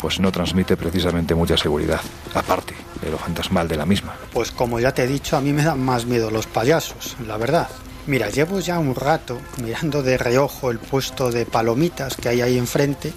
pues no transmite precisamente mucha seguridad, aparte de lo fantasmal de la misma. Pues como ya te he dicho, a mí me dan más miedo los payasos, la verdad. Mira, llevo ya un rato mirando de reojo el puesto de palomitas que hay ahí enfrente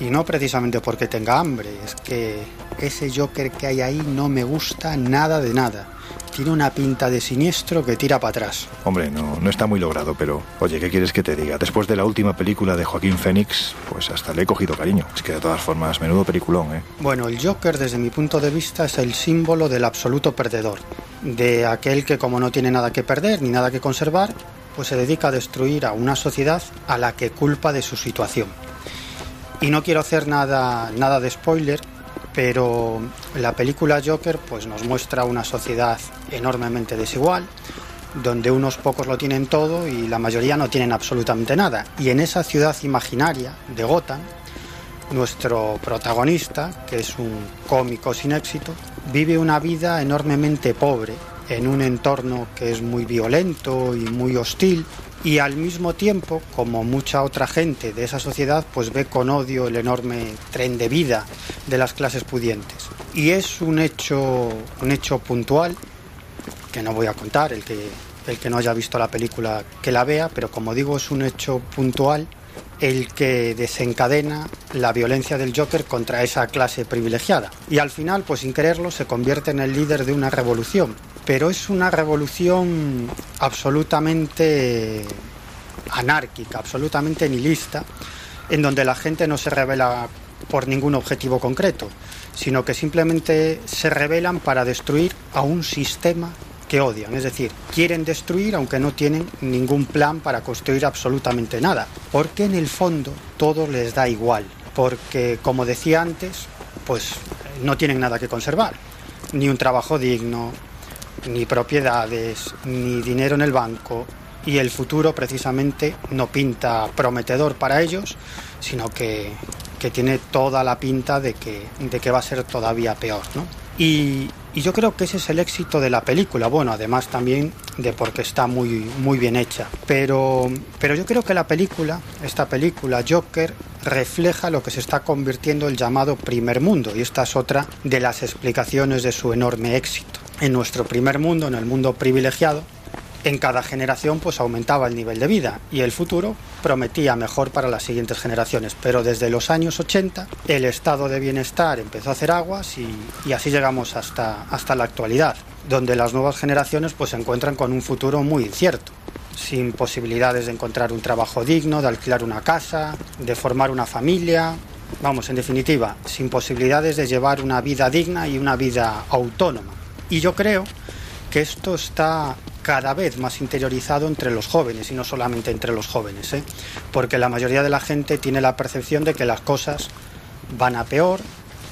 y no precisamente porque tenga hambre, es que ese Joker que hay ahí no me gusta nada de nada. Tiene una pinta de siniestro que tira para atrás. Hombre, no, no está muy logrado, pero oye, ¿qué quieres que te diga? Después de la última película de Joaquín Fénix, pues hasta le he cogido cariño. Es que de todas formas, menudo peliculón, ¿eh? Bueno, el Joker desde mi punto de vista es el símbolo del absoluto perdedor, de aquel que como no tiene nada que perder ni nada que conservar, pues se dedica a destruir a una sociedad a la que culpa de su situación. Y no quiero hacer nada, nada de spoiler, pero la película Joker pues nos muestra una sociedad enormemente desigual, donde unos pocos lo tienen todo y la mayoría no tienen absolutamente nada. Y en esa ciudad imaginaria de Gotham, nuestro protagonista, que es un cómico sin éxito, vive una vida enormemente pobre en un entorno que es muy violento y muy hostil y al mismo tiempo, como mucha otra gente de esa sociedad, pues ve con odio el enorme tren de vida de las clases pudientes. Y es un hecho, un hecho puntual que no voy a contar, el que, el que no haya visto la película que la vea, pero como digo, es un hecho puntual el que desencadena la violencia del Joker contra esa clase privilegiada. Y al final, pues sin quererlo, se convierte en el líder de una revolución. Pero es una revolución absolutamente anárquica, absolutamente nihilista, en donde la gente no se revela por ningún objetivo concreto, sino que simplemente se rebelan para destruir a un sistema que odian, es decir, quieren destruir aunque no tienen ningún plan para construir absolutamente nada, porque en el fondo todo les da igual, porque como decía antes, pues no tienen nada que conservar, ni un trabajo digno, ni propiedades, ni dinero en el banco, y el futuro precisamente no pinta prometedor para ellos, sino que, que tiene toda la pinta de que, de que va a ser todavía peor. ¿no? Y, y yo creo que ese es el éxito de la película, bueno, además también de porque está muy, muy bien hecha. Pero, pero yo creo que la película, esta película, Joker, refleja lo que se está convirtiendo el llamado primer mundo, y esta es otra de las explicaciones de su enorme éxito. En nuestro primer mundo, en el mundo privilegiado, en cada generación pues aumentaba el nivel de vida y el futuro prometía mejor para las siguientes generaciones. Pero desde los años 80 el estado de bienestar empezó a hacer aguas y, así llegamos hasta, hasta la actualidad, donde las nuevas generaciones pues se encuentran con un futuro muy incierto sin posibilidades de encontrar un trabajo digno, de alquilar una casa, de formar una familia, vamos, en definitiva, sin posibilidades de llevar una vida digna y una vida autónoma. Y yo creo que esto está cada vez más interiorizado entre los jóvenes y no solamente entre los jóvenes, ¿eh? porque la mayoría de la gente tiene la percepción de que las cosas van a peor,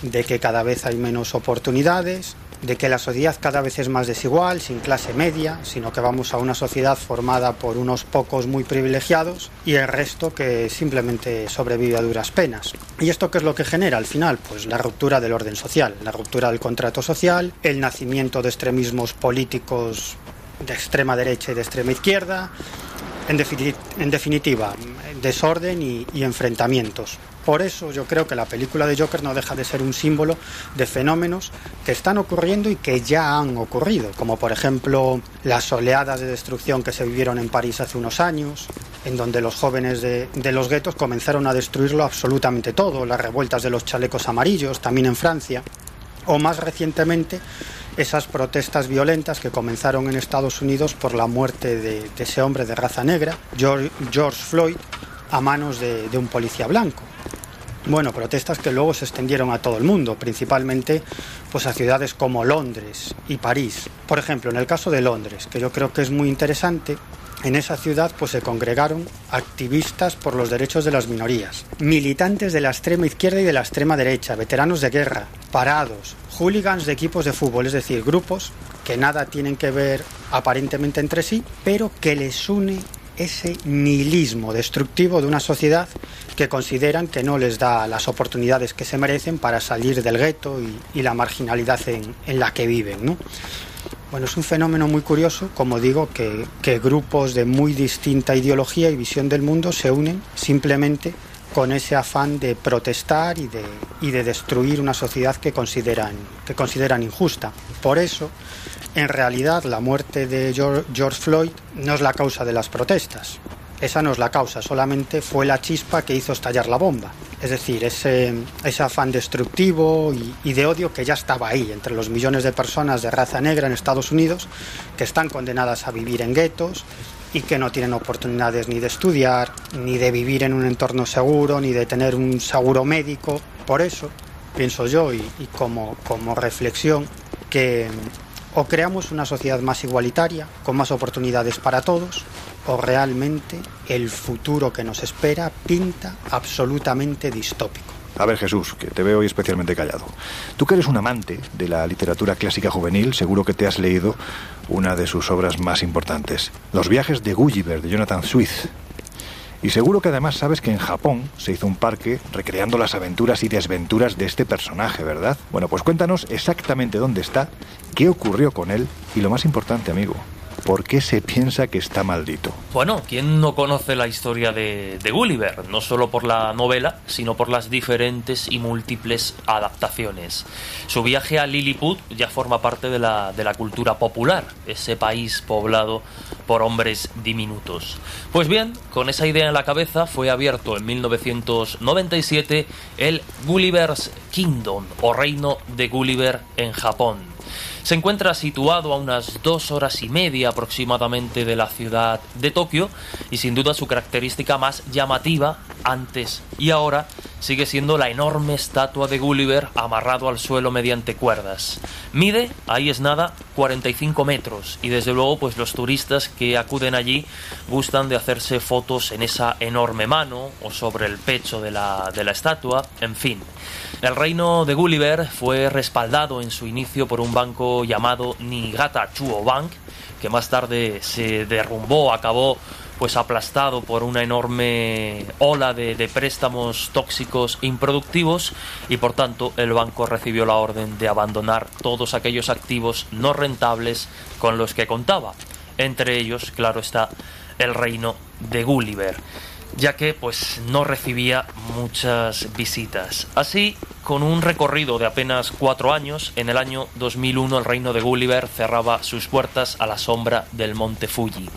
de que cada vez hay menos oportunidades, de que la sociedad cada vez es más desigual, sin clase media, sino que vamos a una sociedad formada por unos pocos muy privilegiados y el resto que simplemente sobrevive a duras penas. ¿Y esto qué es lo que genera al final? Pues la ruptura del orden social, la ruptura del contrato social, el nacimiento de extremismos políticos de extrema derecha y de extrema izquierda, en, defini- en definitiva, desorden y, y enfrentamientos. Por eso yo creo que la película de Joker no deja de ser un símbolo de fenómenos que están ocurriendo y que ya han ocurrido, como por ejemplo las oleadas de destrucción que se vivieron en París hace unos años, en donde los jóvenes de, de los guetos comenzaron a destruirlo absolutamente todo, las revueltas de los chalecos amarillos, también en Francia, o más recientemente esas protestas violentas que comenzaron en Estados Unidos por la muerte de, ese hombre de raza negra, George, George Floyd, a manos de, de un policía blanco. Bueno, protestas que luego se extendieron a todo el mundo, principalmente pues a ciudades como Londres y París. Por ejemplo, en el caso de Londres, que yo creo que es muy interesante, en esa ciudad pues se congregaron activistas por los derechos de las minorías, militantes de la extrema izquierda y de la extrema derecha, veteranos de guerra, parados, hooligans de equipos de fútbol, es decir, grupos que nada tienen que ver aparentemente entre sí, pero que les une ese nihilismo destructivo de una sociedad que consideran que no les da las oportunidades que se merecen para salir del gueto y, la marginalidad en, en la que viven. ¿no? Bueno, es un fenómeno muy curioso, como digo, que, grupos de muy distinta ideología y visión del mundo se unen simplemente con ese afán de protestar y de, y de destruir una sociedad que consideran, que consideran injusta. Por eso, en realidad, la muerte de George Floyd no es la causa de las protestas. Esa no es la causa, solamente fue la chispa que hizo estallar la bomba. Es decir, ese, afán destructivo y, de odio que ya estaba ahí entre los millones de personas de raza negra en Estados Unidos que están condenadas a vivir en guetos y que no tienen oportunidades ni de estudiar, ni de vivir en un entorno seguro, ni de tener un seguro médico. Por eso, pienso yo, y, como reflexión, que o creamos una sociedad más igualitaria, con más oportunidades para todos, o realmente el futuro que nos espera pinta absolutamente distópico. A ver, Jesús, que te veo hoy especialmente callado. Tú que eres un amante de la literatura clásica juvenil, seguro que te has leído una de sus obras más importantes, Los viajes de Gulliver, de Jonathan Swift. Y seguro que además sabes que en Japón se hizo un parque recreando las aventuras y desventuras de este personaje, ¿verdad? Bueno, pues cuéntanos exactamente dónde está, qué ocurrió con él y lo más importante, amigo, ¿por qué se piensa que está maldito? Bueno, ¿quién no conoce la historia de, de, Gulliver? No solo por la novela, sino por las diferentes y múltiples adaptaciones. Su viaje a Lilliput ya forma parte de la, de la cultura popular, ese país poblado por hombres diminutos. Pues bien, con esa idea en la cabeza fue abierto en 1997 el Gulliver's Kingdom o Reino de Gulliver en Japón. Se encuentra situado a unas dos horas y media aproximadamente de la ciudad de Tokio y sin duda su característica más llamativa antes y ahora sigue siendo la enorme estatua de Gulliver amarrado al suelo mediante cuerdas. Mide, ahí es nada, 45 metros y desde luego pues los turistas que acuden allí gustan de hacerse fotos en esa enorme mano o sobre el pecho de la, de la estatua, en fin. El reino de Gulliver fue respaldado en su inicio por un banco llamado Niigata Chuo Bank, que más tarde se derrumbó, acabó pues aplastado por una enorme ola de, de, préstamos tóxicos improductivos y por tanto el banco recibió la orden de abandonar todos aquellos activos no rentables con los que contaba. Entre ellos, claro está, el reino de Gulliver ya que pues no recibía muchas visitas. Así, con un recorrido de apenas cuatro años, en el año 2001 el reino de Gulliver cerraba sus puertas a la sombra del monte Fuji.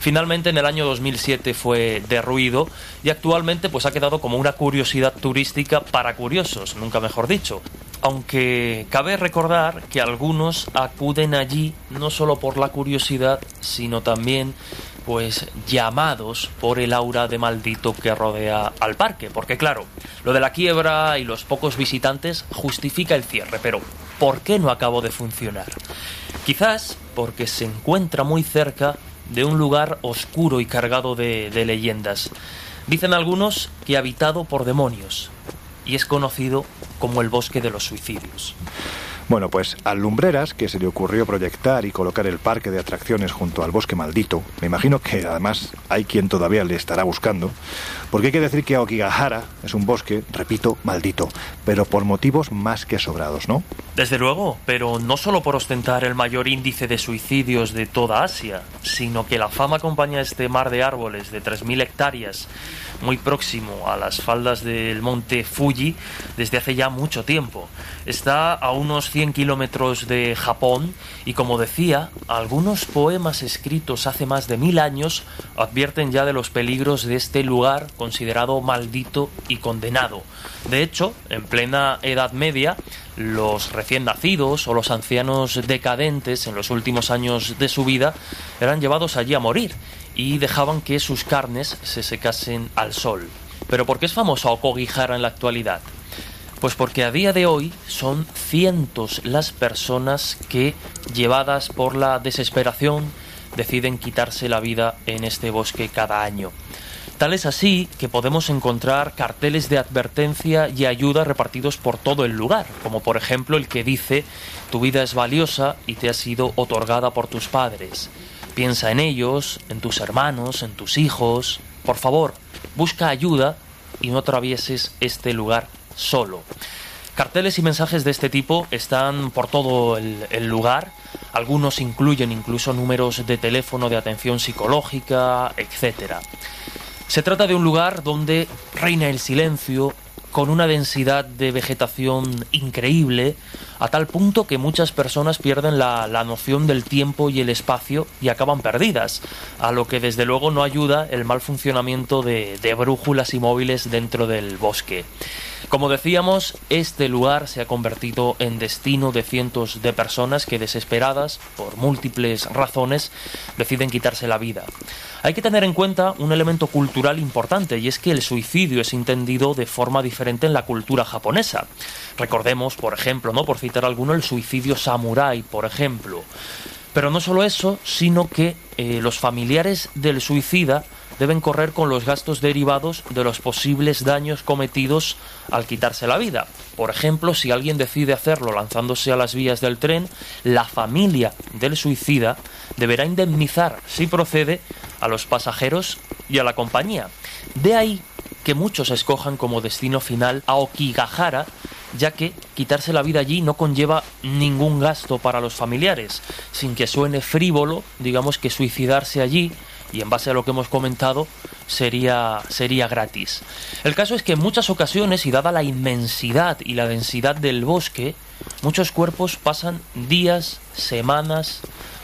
Finalmente en el año 2007 fue derruido y actualmente pues ha quedado como una curiosidad turística para curiosos, nunca mejor dicho. Aunque cabe recordar que algunos acuden allí no solo por la curiosidad, sino también pues llamados por el aura de maldito que rodea al parque. Porque claro, lo de la quiebra y los pocos visitantes justifica el cierre, pero ¿por qué no acabó de funcionar? Quizás porque se encuentra muy cerca de un lugar oscuro y cargado de, de leyendas. Dicen algunos que habitado por demonios y es conocido como el bosque de los suicidios. Bueno, pues al Lumbreras, que se le ocurrió proyectar y colocar el parque de atracciones junto al bosque maldito, me imagino que además hay quien todavía le estará buscando, porque hay que decir que Aokigahara es un bosque, repito, maldito, pero por motivos más que sobrados, ¿no? Desde luego, pero no solo por ostentar el mayor índice de suicidios de toda Asia, sino que la fama acompaña este mar de árboles de 3.000 hectáreas, muy próximo a las faldas del monte Fuji desde hace ya mucho tiempo. Está a unos 100 kilómetros de Japón y como decía, algunos poemas escritos hace más de mil años advierten ya de los peligros de este lugar considerado maldito y condenado. De hecho, en plena Edad Media, los recién nacidos o los ancianos decadentes en los últimos años de su vida eran llevados allí a morir y dejaban que sus carnes se secasen al sol. ¿Pero por qué es famoso Okogihara en la actualidad? Pues porque a día de hoy son cientos las personas que, llevadas por la desesperación, deciden quitarse la vida en este bosque cada año. Tal es así que podemos encontrar carteles de advertencia y ayuda repartidos por todo el lugar, como por ejemplo el que dice tu vida es valiosa y te ha sido otorgada por tus padres. Piensa en ellos, en tus hermanos, en tus hijos. Por favor, busca ayuda y no atravieses este lugar solo. Carteles y mensajes de este tipo están por todo el, el, lugar. Algunos incluyen incluso números de teléfono de atención psicológica, etc. Se trata de un lugar donde reina el silencio, con una densidad de vegetación increíble, a tal punto que muchas personas pierden la, la, noción del tiempo y el espacio y acaban perdidas, a lo que desde luego no ayuda el mal funcionamiento de, de brújulas y móviles dentro del bosque. Como decíamos, este lugar se ha convertido en destino de cientos de personas que desesperadas, por múltiples razones, deciden quitarse la vida. Hay que tener en cuenta un elemento cultural importante y es que el suicidio es entendido de forma diferente en la cultura japonesa. Recordemos, por ejemplo, no por citar alguno, el suicidio samurái, por ejemplo. Pero no solo eso, sino que eh, los familiares del suicida deben correr con los gastos derivados de los posibles daños cometidos al quitarse la vida. Por ejemplo, si alguien decide hacerlo lanzándose a las vías del tren, la familia del suicida deberá indemnizar, si procede, a los pasajeros y a la compañía. De ahí que muchos escojan como destino final a Okigahara, ya que quitarse la vida allí no conlleva ningún gasto para los familiares, sin que suene frívolo, digamos que suicidarse allí y en base a lo que hemos comentado sería, sería gratis. El caso es que en muchas ocasiones y dada la inmensidad y la densidad del bosque, muchos cuerpos pasan días, semanas,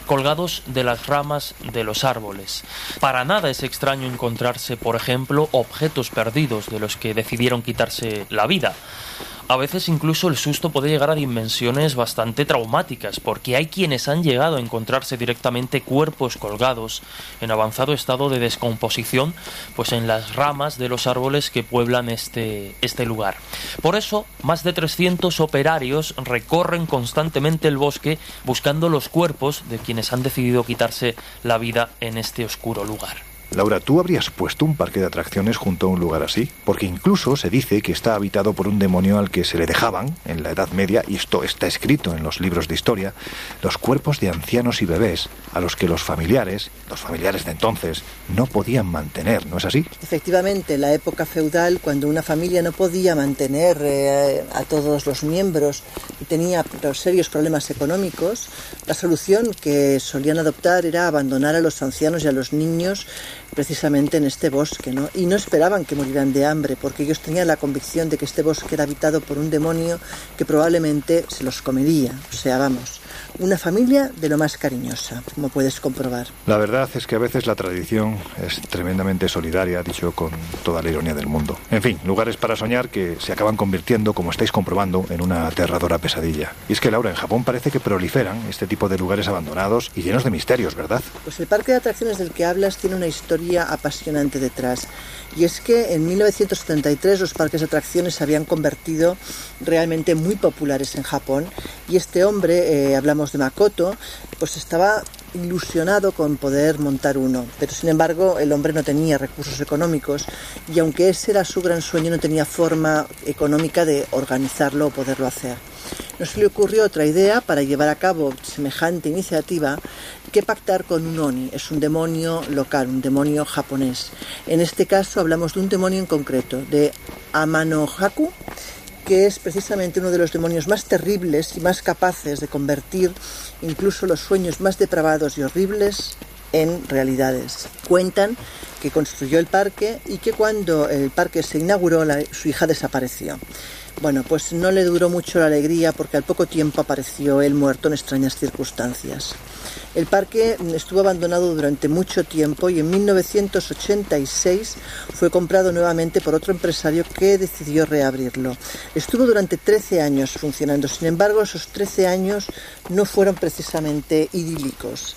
colgados de las ramas de los árboles. Para nada es extraño encontrarse, por ejemplo, objetos perdidos de los que decidieron quitarse la vida. A veces incluso el susto puede llegar a dimensiones bastante traumáticas, porque hay quienes han llegado a encontrarse directamente cuerpos colgados en avanzado estado de descomposición, pues en las ramas de los árboles que pueblan este, este lugar. Por eso, más de 300 operarios recorren constantemente el bosque buscando los cuerpos de quienes han decidido quitarse la vida en este oscuro lugar. Laura, ¿tú habrías puesto un parque de atracciones junto a un lugar así? Porque incluso se dice que está habitado por un demonio al que se le dejaban, en la Edad Media, y esto está escrito en los libros de historia, los cuerpos de ancianos y bebés a los que los familiares, los familiares de entonces, no podían mantener, ¿no es así? Efectivamente, en la época feudal, cuando una familia no podía mantener eh, a todos los miembros y tenía serios problemas económicos, la solución que solían adoptar era abandonar a los ancianos y a los niños precisamente en este bosque, ¿no? Y no esperaban que murieran de hambre, porque ellos tenían la convicción de que este bosque era habitado por un demonio que probablemente se los comería. O sea, vamos, una familia de lo más cariñosa, como puedes comprobar. La verdad es que a veces la tradición es tremendamente solidaria, dicho con toda la ironía del mundo. En fin, lugares para soñar que se acaban convirtiendo, como estáis comprobando, en una aterradora pesadilla. Y es que, Laura, en Japón parece que proliferan este tipo de lugares abandonados y llenos de misterios, ¿verdad? Pues el parque de atracciones del que hablas tiene una historia apasionante detrás. Y es que en 1973 los parques de atracciones se habían convertido realmente muy populares en Japón y este hombre, eh, hablamos de Makoto, pues estaba ilusionado con poder montar uno, pero sin embargo el hombre no tenía recursos económicos y aunque ese era su gran sueño no tenía forma económica de organizarlo o poderlo hacer. No se le ocurrió otra idea para llevar a cabo semejante iniciativa que pactar con un Oni. Es un demonio local, un demonio japonés. En este caso hablamos de un demonio en concreto, de Amanohaku, que es precisamente uno de los demonios más terribles y más capaces de convertir incluso los sueños más depravados y horribles en realidades. Cuentan que construyó el parque y que cuando el parque se inauguró su hija desapareció. Bueno, pues no le duró mucho la alegría porque al poco tiempo apareció él muerto en extrañas circunstancias. El parque estuvo abandonado durante mucho tiempo y en 1986 fue comprado nuevamente por otro empresario que decidió reabrirlo. Estuvo durante 13 años funcionando, sin embargo esos 13 años no fueron precisamente idílicos.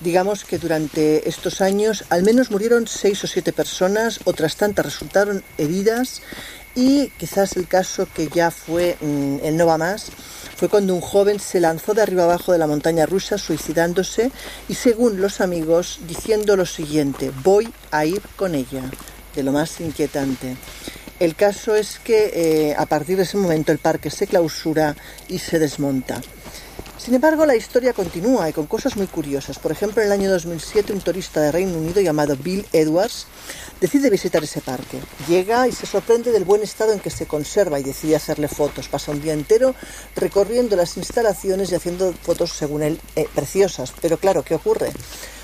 Digamos que durante estos años al menos murieron seis o siete personas, otras tantas resultaron heridas y quizás el caso que ya fue mm, el no va más fue cuando un joven se lanzó de arriba abajo de la montaña rusa suicidándose y según los amigos diciendo lo siguiente, voy a ir con ella, de lo más inquietante. El caso es que eh, a partir de ese momento el parque se clausura y se desmonta. Sin embargo, la historia continúa y con cosas muy curiosas. Por ejemplo, en el año 2007, un turista de Reino Unido llamado Bill Edwards decide visitar ese parque. Llega y se sorprende del buen estado en que se conserva y decide hacerle fotos. Pasa un día entero recorriendo las instalaciones y haciendo fotos, según él, eh, preciosas. Pero claro, ¿qué ocurre?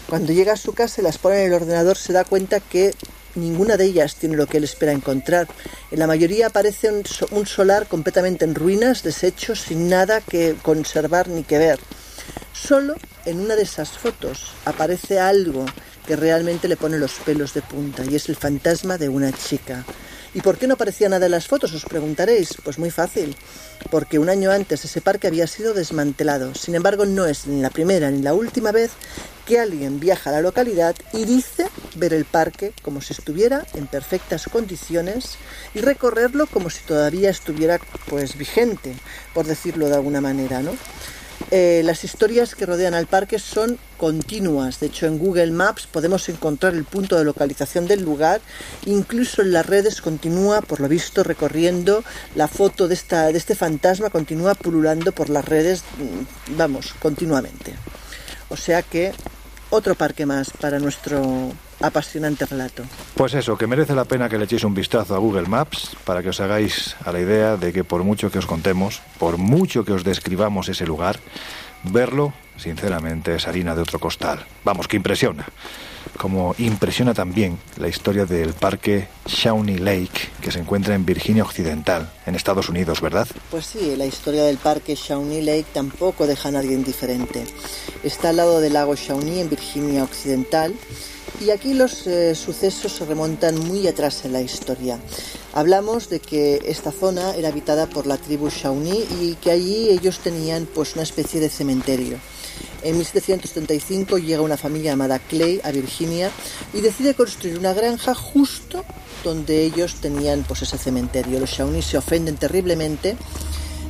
Cuando llega a su casa y las pone en el ordenador, se da cuenta que ninguna de ellas tiene lo que él espera encontrar. En la mayoría aparece un, un solar completamente en ruinas, deshecho, sin nada que conservar ni que ver. Solo en una de esas fotos aparece algo que realmente le pone los pelos de punta y es el fantasma de una chica. ¿Y por qué no aparecía nada en las fotos? Os preguntaréis. Pues muy fácil. Porque un año antes ese parque había sido desmantelado. Sin embargo, no es ni la primera ni la última vez que alguien viaja a la localidad y dice ver el parque como si estuviera en perfectas condiciones y recorrerlo como si todavía estuviera pues vigente, por decirlo de alguna manera, ¿no? Eh, las historias que rodean al parque son continuas. De hecho, en Google Maps podemos encontrar el punto de localización del lugar. Incluso en las redes continúa, por lo visto, recorriendo la foto de, esta, de este fantasma, continúa pululando por las redes, mm, vamos, continuamente. O sea que otro parque más para nuestro apasionante relato. Pues eso, que merece la pena que le echéis un vistazo a Google Maps para que os hagáis a la idea de que por mucho que os contemos, por mucho que os describamos ese lugar, verlo, sinceramente, es harina de otro costal. Vamos, que impresiona. Como impresiona también la historia del parque Shawnee Lake, que se encuentra en Virginia Occidental, en Estados Unidos, ¿verdad? Pues sí, la historia del parque Shawnee Lake tampoco deja a nadie indiferente. Está al lado del lago Shawnee en Virginia Occidental Y aquí los eh, sucesos se remontan muy atrás en la historia. Hablamos de que esta zona era habitada por la tribu Shawnee y que allí ellos tenían pues una especie de cementerio. En 1735 llega una familia llamada Clay a Virginia y decide construir una granja justo donde ellos tenían pues ese cementerio. Los Shawnee se ofenden terriblemente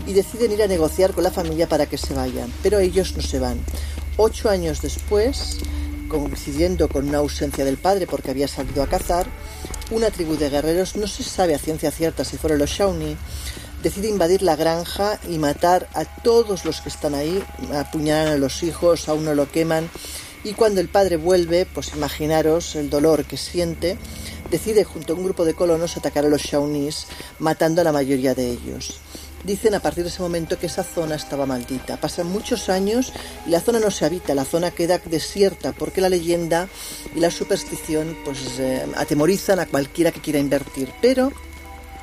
y deciden ir a negociar con la familia para que se vayan, pero ellos no se van. Ocho años después, coincidiendo con una ausencia del padre porque había salido a cazar, una tribu de guerreros, no se sabe a ciencia cierta si fueron los Shawnee, decide invadir la granja y matar a todos los que están ahí, apuñalan a los hijos, a uno lo queman y cuando el padre vuelve, pues imaginaros el dolor que siente, decide junto a un grupo de colonos atacar a los Shawnees, matando a la mayoría de ellos. Dicen a partir de ese momento que esa zona estaba maldita. Pasan muchos años y la zona no se habita, la zona queda desierta porque la leyenda y la superstición pues eh, atemorizan a cualquiera que quiera invertir. Pero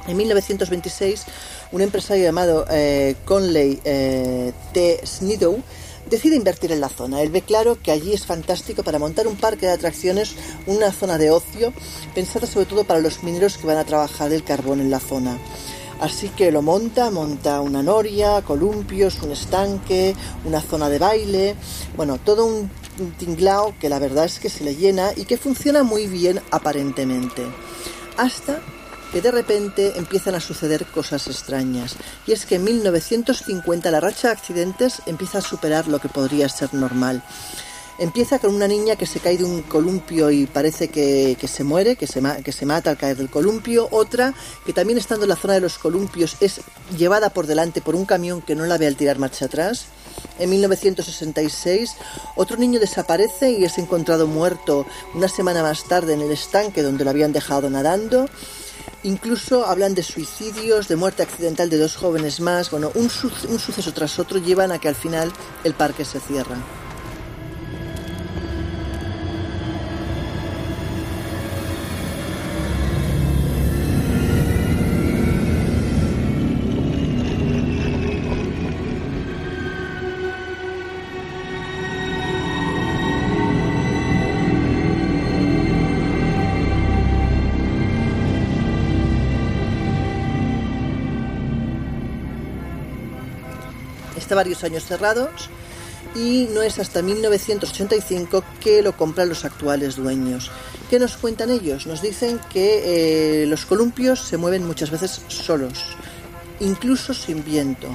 en 1926 un empresario llamado eh, Conley eh, T. Snidow decide invertir en la zona. Él ve claro que allí es fantástico para montar un parque de atracciones, una zona de ocio, pensada sobre todo para los mineros que van a trabajar el carbón en la zona. Así que lo monta, monta una noria, columpios, un estanque, una zona de baile, bueno, todo un tinglao que la verdad es que se le llena y que funciona muy bien aparentemente. Hasta que de repente empiezan a suceder cosas extrañas. Y es que en 1950 la racha de accidentes empieza a superar lo que podría ser normal. Empieza con una niña que se cae de un columpio y parece que, que se muere, que se, que se mata al caer del columpio. Otra que también estando en la zona de los columpios es llevada por delante por un camión que no la ve al tirar marcha atrás. En 1966 otro niño desaparece y es encontrado muerto una semana más tarde en el estanque donde lo habían dejado nadando. Incluso hablan de suicidios, de muerte accidental de dos jóvenes más. Bueno, un, su- un suceso tras otro llevan a que al final el parque se cierra. Varios años cerrados y no es hasta 1985 que lo compran los actuales dueños. ¿Qué nos cuentan ellos? Nos dicen que eh, los columpios se mueven muchas veces solos, incluso sin viento.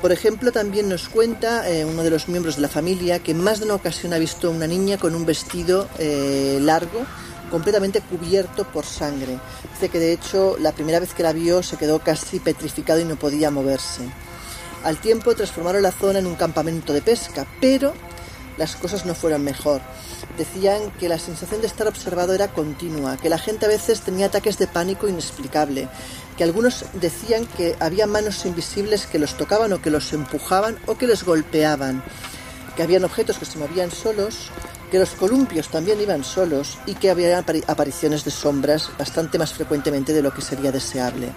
Por ejemplo, también nos cuenta eh, uno de los miembros de la familia que más de una ocasión ha visto una niña con un vestido eh, largo completamente cubierto por sangre. Dice que de hecho la primera vez que la vio se quedó casi petrificado y no podía moverse. Al tiempo transformaron la zona en un campamento de pesca, pero las cosas no fueron mejor. Decían que la sensación de estar observado era continua, que la gente a veces tenía ataques de pánico inexplicable, que algunos decían que había manos invisibles que los tocaban o que los empujaban o que les golpeaban, que habían objetos que se movían solos, que los columpios también iban solos y que había apari- apariciones de sombras bastante más frecuentemente de lo que sería deseable.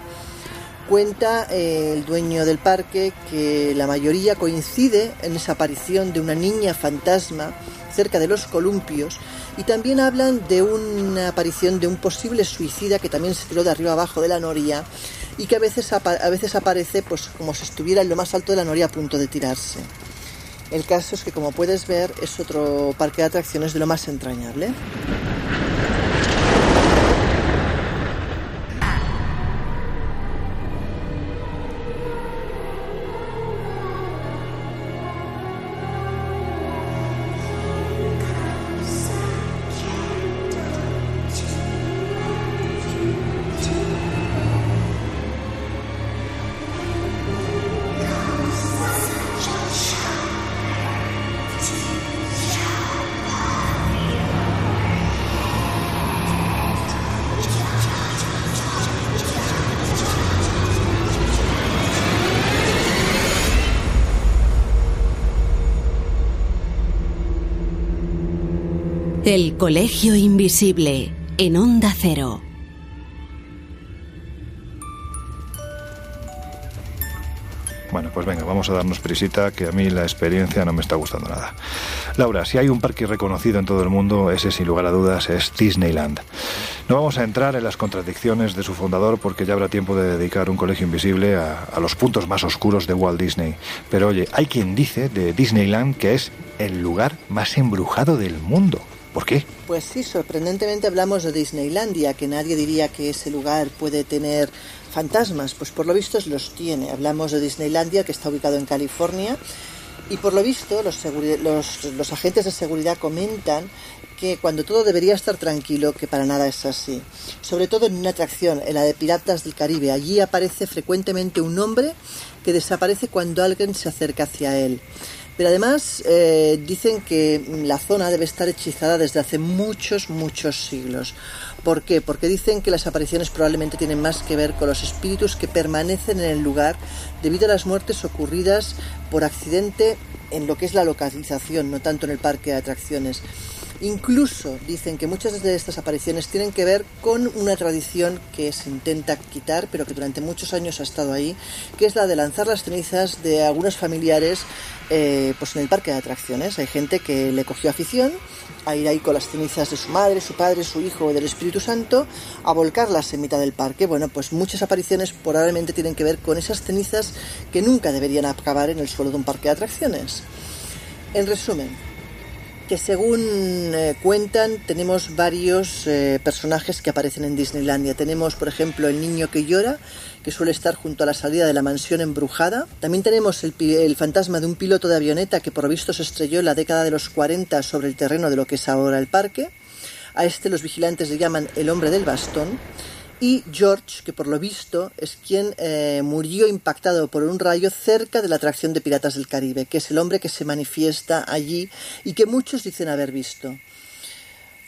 Cuenta eh, el dueño del parque que la mayoría coincide en esa aparición de una niña fantasma cerca de los columpios y también hablan de una aparición de un posible suicida que también se tiró de arriba abajo de la noria y que a veces, a veces aparece pues como si estuviera en lo más alto de la noria a punto de tirarse. El caso es que como puedes ver es otro parque de atracciones de lo más entrañable. Colegio Invisible en Onda Cero. Bueno, pues venga, vamos a darnos prisita, que a mí la experiencia no me está gustando nada. Laura, si hay un parque reconocido en todo el mundo, ese sin lugar a dudas es Disneyland. No vamos a entrar en las contradicciones de su fundador porque ya habrá tiempo de dedicar un colegio invisible a los puntos más oscuros de Walt Disney. Pero oye, hay quien dice de Disneyland que es el lugar más embrujado del mundo. ¿Por qué? Pues sí, sorprendentemente hablamos de Disneylandia, que nadie diría que ese lugar puede tener fantasmas, pues por lo visto los tiene. Hablamos de Disneylandia, que está ubicado en California, y por lo visto los, los agentes de seguridad comentan que cuando todo debería estar tranquilo, que para nada es así. Sobre todo en una atracción, en la de Piratas del Caribe, allí aparece frecuentemente un hombre que desaparece cuando alguien se acerca hacia él. Pero además eh, dicen que la zona debe estar hechizada desde hace muchos, muchos siglos. ¿Por qué? Porque dicen que las apariciones probablemente tienen más que ver con los espíritus que permanecen en el lugar debido a las muertes ocurridas por accidente en lo que es la localización, no tanto en el parque de atracciones. Incluso dicen que muchas de estas apariciones tienen que ver con una tradición que se intenta quitar, pero que durante muchos años ha estado ahí, que es la de lanzar las cenizas de algunos familiares eh, pues en el parque de atracciones. Hay gente que le cogió afición a ir ahí con las cenizas de su madre, su padre, su hijo o del Espíritu Santo, a volcarlas en mitad del parque. Bueno, pues muchas apariciones probablemente tienen que ver con esas cenizas que nunca deberían acabar en el suelo de un parque de atracciones. En resumen, que según eh, cuentan tenemos varios eh, personajes que aparecen en Disneylandia. Tenemos, por ejemplo, el niño que llora, que suele estar junto a la salida de la mansión embrujada. También tenemos el, fantasma de un piloto de avioneta que por visto se estrelló en la década de los 40 sobre el terreno de lo que es ahora el parque. A este los vigilantes le llaman el hombre del bastón. Y George, que por lo visto es quien eh, murió impactado por un rayo cerca de la atracción de Piratas del Caribe, que es el hombre que se manifiesta allí y que muchos dicen haber visto.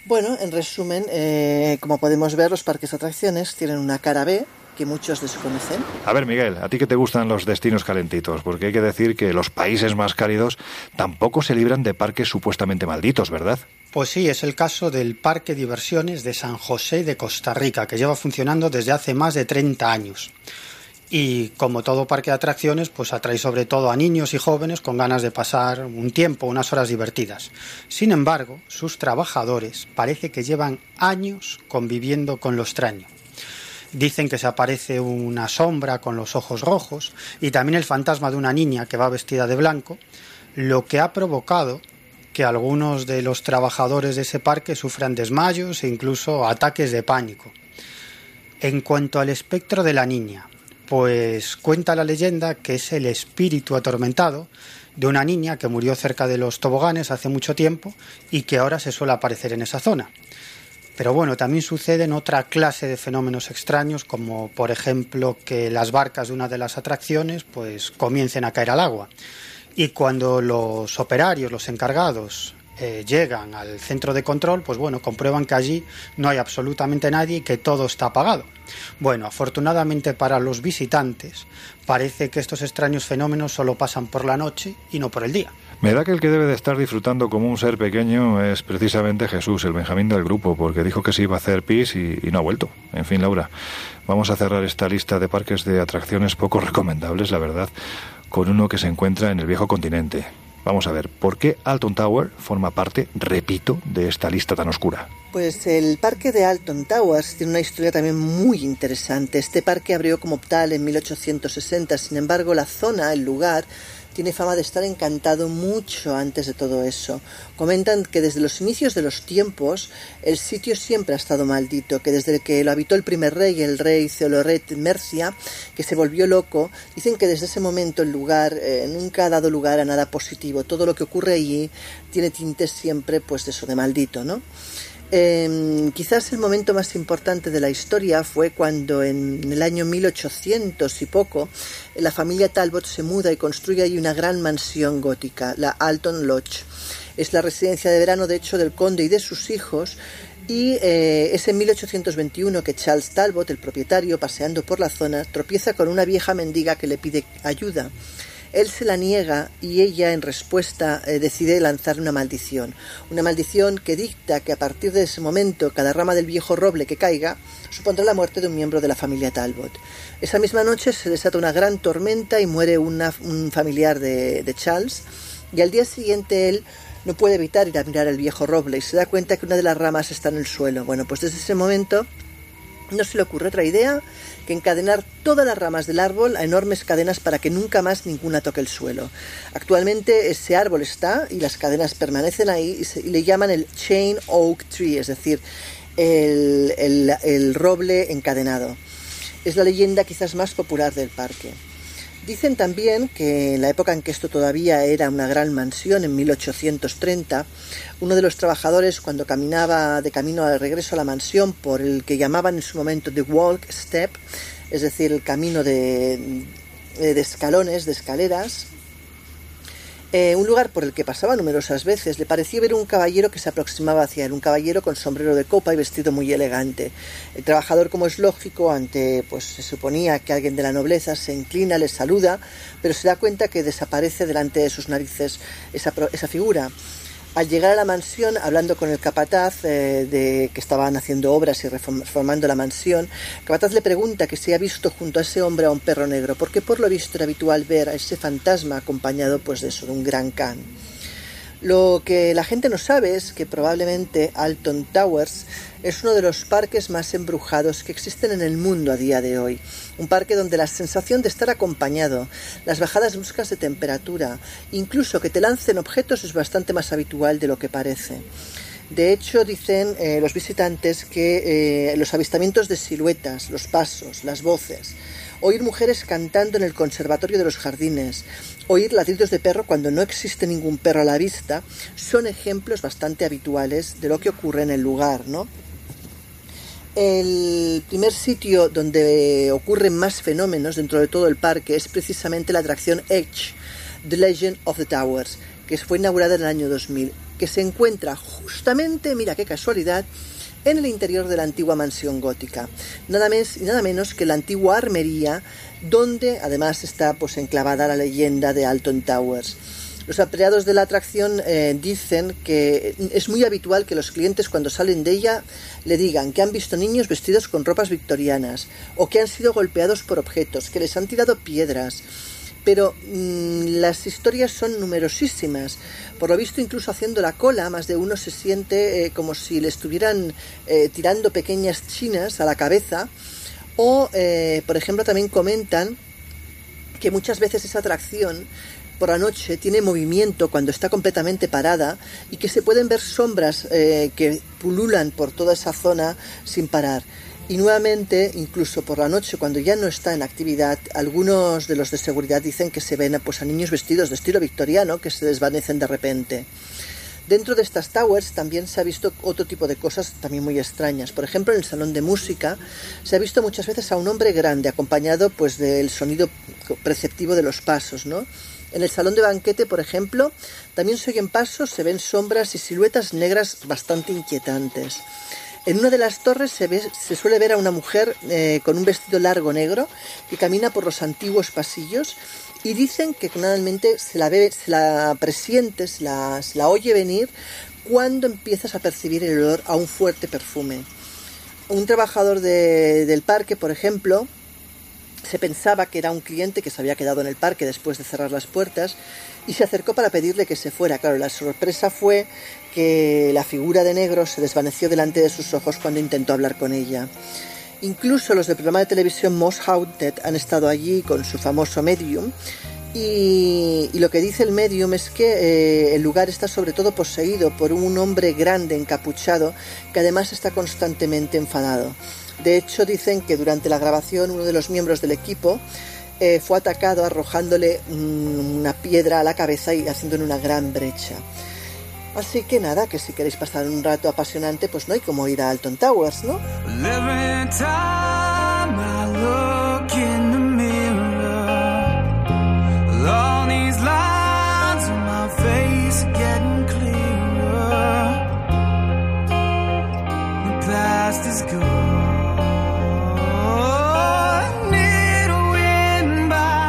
Bueno, en resumen, eh, como podemos ver, los parques atracciones tienen una cara B que muchos desconocen. A ver, Miguel, a ti que te gustan los destinos calentitos, porque hay que decir que los países más cálidos tampoco se libran de parques supuestamente malditos, ¿verdad? Pues sí, es el caso del Parque Diversiones de San José de Costa Rica, que lleva funcionando desde hace más de 30 años. Y como todo parque de atracciones, pues atrae sobre todo a niños y jóvenes con ganas de pasar un tiempo, unas horas divertidas. Sin embargo, sus trabajadores parece que llevan años conviviendo con lo extraño. Dicen que se aparece una sombra con los ojos rojos y también el fantasma de una niña que va vestida de blanco, lo que ha provocado que algunos de los trabajadores de ese parque sufran desmayos e incluso ataques de pánico. En cuanto al espectro de la niña, pues cuenta la leyenda que es el espíritu atormentado de una niña que murió cerca de los toboganes hace mucho tiempo y que ahora se suele aparecer en esa zona. Pero bueno, también suceden otra clase de fenómenos extraños, como por ejemplo que las barcas de una de las atracciones pues comiencen a caer al agua. Y cuando los operarios, los encargados, eh, llegan al centro de control, pues bueno, comprueban que allí no hay absolutamente nadie y que todo está apagado. Bueno, afortunadamente para los visitantes, parece que estos extraños fenómenos solo pasan por la noche y no por el día. Me da que el que debe de estar disfrutando como un ser pequeño es precisamente Jesús, el Benjamín del grupo, porque dijo que se iba a hacer pis y, y no ha vuelto. En fin, Laura, vamos a cerrar esta lista de parques de atracciones poco recomendables, la verdad, con uno que se encuentra en el viejo continente. Vamos a ver, ¿por qué Alton Tower forma parte, repito, de esta lista tan oscura? Pues el parque de Alton Towers tiene una historia también muy interesante. Este parque abrió como tal en 1860, sin embargo la zona, el lugar, tiene fama de estar encantado mucho antes de todo eso. Comentan que desde los inicios de los tiempos el sitio siempre ha estado maldito, que desde que lo habitó el primer rey, el rey Ceoloret Mercia, que se volvió loco, dicen que desde ese momento el lugar eh, nunca ha dado lugar a nada positivo. Todo lo que ocurre allí tiene tintes siempre pues de eso de maldito, ¿no? Eh, quizás el momento más importante de la historia fue cuando en el año 1800 y poco la familia Talbot se muda y construye ahí una gran mansión gótica, la Alton Lodge. Es la residencia de verano, de hecho, del conde y de sus hijos. Y eh, es en 1821 que Charles Talbot, el propietario, paseando por la zona, tropieza con una vieja mendiga que le pide ayuda. Él se la niega y ella en respuesta eh, decide lanzar una maldición. Una maldición que dicta que a partir de ese momento cada rama del viejo roble que caiga supondrá la muerte de un miembro de la familia Talbot. Esa misma noche se desata una gran tormenta y muere un familiar de, de Charles y al día siguiente él no puede evitar ir a mirar el viejo roble y se da cuenta que una de las ramas está en el suelo. Bueno, pues desde ese momento no se le ocurre otra idea que encadenar todas las ramas del árbol a enormes cadenas para que nunca más ninguna toque el suelo. Actualmente ese árbol está y las cadenas permanecen ahí y, se- le llaman el Chain Oak Tree, es decir, el- el roble encadenado. Es la leyenda quizás más popular del parque. Dicen también que en la época en que esto todavía era una gran mansión, en 1830, uno de los trabajadores cuando caminaba de camino al regreso a la mansión por el que llamaban en su momento The Walk Step, es decir, el camino de, de escalones, de escaleras, eh, un lugar por el que pasaba numerosas veces, le pareció ver un caballero que se aproximaba hacia él, un caballero con sombrero de copa y vestido muy elegante. El trabajador, como es lógico, ante, pues se suponía que alguien de la nobleza se inclina, le saluda, pero se da cuenta que desaparece delante de sus narices esa, esa figura. Al llegar a la mansión, hablando con el capataz eh, de que estaban haciendo obras y reform- reformando la mansión, capataz le pregunta que si ha visto junto a ese hombre a un perro negro, porque por lo visto era habitual ver a ese fantasma acompañado pues de eso, de un gran can. Lo que la gente no sabe es que probablemente Alton Towers es uno de los parques más embrujados que existen en el mundo a día de hoy. Un parque donde la sensación de estar acompañado, las bajadas bruscas de temperatura, incluso que te lancen objetos es bastante más habitual de lo que parece. De hecho, dicen eh, los visitantes que eh, los avistamientos de siluetas, los pasos, las voces, oír mujeres cantando en el conservatorio de los jardines, oír ladridos de perro cuando no existe ningún perro a la vista, son ejemplos bastante habituales de lo que ocurre en el lugar, ¿no? El primer sitio donde ocurren más fenómenos dentro de todo el parque es precisamente la atracción Edge, The Legend of the Towers, que fue inaugurada en el año 2000, que se encuentra justamente, mira qué casualidad, en el interior de la antigua mansión gótica. Nada más y nada menos que la antigua armería, donde además está pues enclavada la leyenda de Alton Towers. Los empleados de la atracción eh, dicen que es muy habitual que los clientes cuando salen de ella le digan que han visto niños vestidos con ropas victorianas o que han sido golpeados por objetos, que les han tirado piedras. Pero mm, las historias son numerosísimas. Por lo visto, incluso haciendo la cola, más de uno se siente eh, como si le estuvieran eh, tirando pequeñas chinas a la cabeza. O, por ejemplo, también comentan que muchas veces esa atracción por la noche tiene movimiento cuando está completamente parada y que se pueden ver sombras eh, que pululan por toda esa zona sin parar. Y nuevamente, incluso por la noche, cuando ya no está en actividad, algunos de los de seguridad dicen que se ven pues, a niños vestidos de estilo victoriano que se desvanecen de repente. Dentro de estas towers también se ha visto otro tipo de cosas también muy extrañas. Por ejemplo, en el salón de música se ha visto muchas veces a un hombre grande acompañado pues del sonido preceptivo de los pasos, ¿no? En el salón de banquete, por ejemplo, también se oyen pasos, se ven sombras y siluetas negras bastante inquietantes. En una de las torres se, ve, se suele ver a una mujer eh, con un vestido largo negro que camina por los antiguos pasillos y dicen que generalmente se la ve, se la presiente, se la, oye venir cuando empiezas a percibir el olor a un fuerte perfume. Un trabajador de- del parque, por ejemplo, se pensaba que era un cliente que se había quedado en el parque después de cerrar las puertas y se acercó para pedirle que se fuera. Claro, la sorpresa fue que la figura de negro se desvaneció delante de sus ojos cuando intentó hablar con ella. Incluso los del programa de televisión Most Haunted han estado allí con su famoso medium y, lo que dice el medium es que eh, el lugar está sobre todo poseído por un hombre grande encapuchado que además está constantemente enfadado. De hecho, dicen que durante la grabación uno de los miembros del equipo eh, fue atacado arrojándole mm, una piedra a la cabeza y haciéndole una gran brecha. Así que nada, que si queréis pasar un rato apasionante, pues no hay como ir a Alton Towers, ¿no?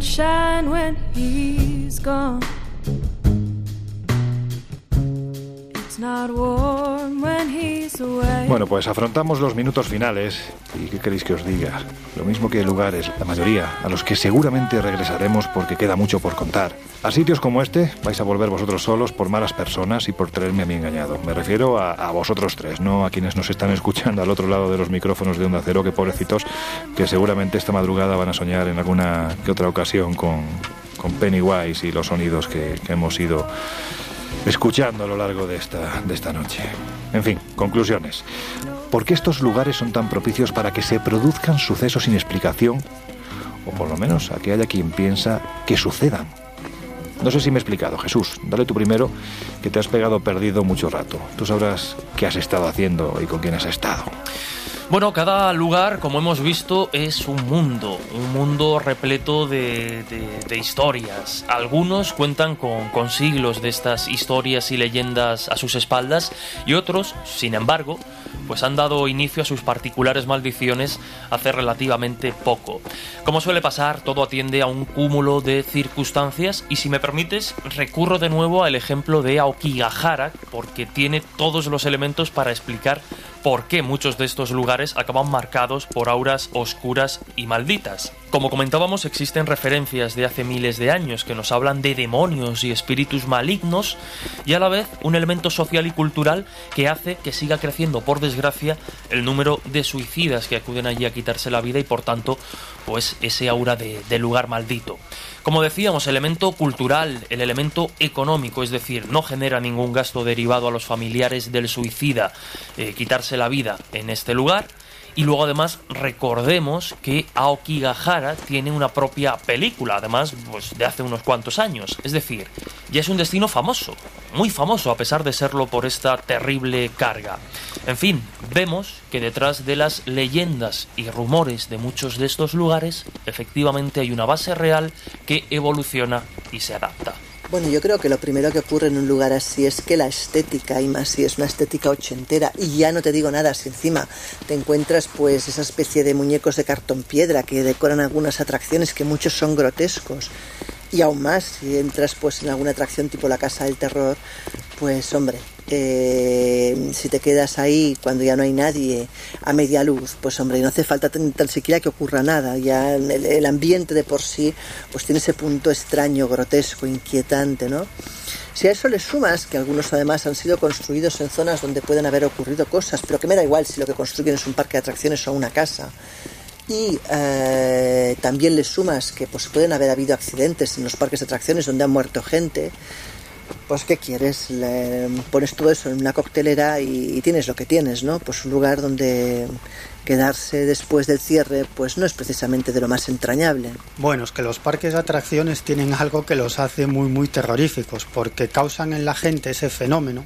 Sunshine when he's gone. Bueno, pues afrontamos los minutos finales. ¿Y qué queréis que os diga? Lo mismo que lugares, la mayoría, a los que seguramente regresaremos porque queda mucho por contar. A sitios como este vais a volver vosotros solos por malas personas y por tenerme a mí engañado. Me refiero a, vosotros tres, no a quienes nos están escuchando al otro lado de los micrófonos de Onda Cero, que pobrecitos, que seguramente esta madrugada van a soñar en alguna que otra ocasión con, con Pennywise y los sonidos que, que hemos ido escuchando a lo largo de esta, de esta noche. En fin, conclusiones. ¿Por qué estos lugares son tan propicios para que se produzcan sucesos sin explicación? O por lo menos a que haya quien piensa que sucedan. No sé si me he explicado, Jesús. Dale tú primero, que te has pegado perdido mucho rato. Tú sabrás qué has estado haciendo y con quién has estado. Bueno, cada lugar, como hemos visto, es un mundo, un mundo repleto de, de- historias. Algunos cuentan con, con siglos de estas historias y leyendas a sus espaldas y otros, sin embargo, pues han dado inicio a sus particulares maldiciones hace relativamente poco. Como suele pasar, todo atiende a un cúmulo de circunstancias y si me permites, recurro de nuevo al ejemplo de Aokigahara porque tiene todos los elementos para explicar por qué muchos de estos lugares acaban marcados por auras oscuras y malditas. Como comentábamos, existen referencias de hace miles de años que nos hablan de demonios y espíritus malignos y a la vez un elemento social y cultural que hace que siga creciendo, por desgracia, el número de suicidas que acuden allí a quitarse la vida y por tanto, pues ese aura de, lugar maldito. Como decíamos, elemento cultural, el elemento económico, es decir, no genera ningún gasto derivado a los familiares del suicida eh, quitarse la vida en este lugar. Y luego además recordemos que Aokigahara tiene una propia película, además pues, de hace unos cuantos años. Es decir, ya es un destino famoso, muy famoso a pesar de serlo por esta terrible carga. En fin, vemos que detrás de las leyendas y rumores de muchos de estos lugares, efectivamente hay una base real que evoluciona y se adapta. Bueno, yo creo que lo primero que ocurre en un lugar así es que la estética, y más si es una estética ochentera, y ya no te digo nada, si encima te encuentras pues esa especie de muñecos de cartón piedra que decoran algunas atracciones que muchos son grotescos, y aún más si entras pues en alguna atracción tipo la Casa del Terror, pues hombre, si te quedas ahí cuando ya no hay nadie a media luz, pues hombre, no hace falta tan, tan siquiera que ocurra nada. Ya el, el ambiente de por sí, pues tiene ese punto extraño, grotesco, inquietante, ¿no? Si a eso le sumas que algunos además han sido construidos en zonas donde pueden haber ocurrido cosas, pero que me da igual si lo que construyen es un parque de atracciones o una casa, y eh, también le sumas que pues, pueden haber habido accidentes en los parques de atracciones donde han muerto gente, pues ¿qué quieres? Le pones todo eso en una coctelera y, y tienes lo que tienes, ¿no? Pues un lugar donde quedarse después del cierre pues no es precisamente de lo más entrañable. Bueno, es que los parques de atracciones tienen algo que los hace muy muy terroríficos, porque causan en la gente ese fenómeno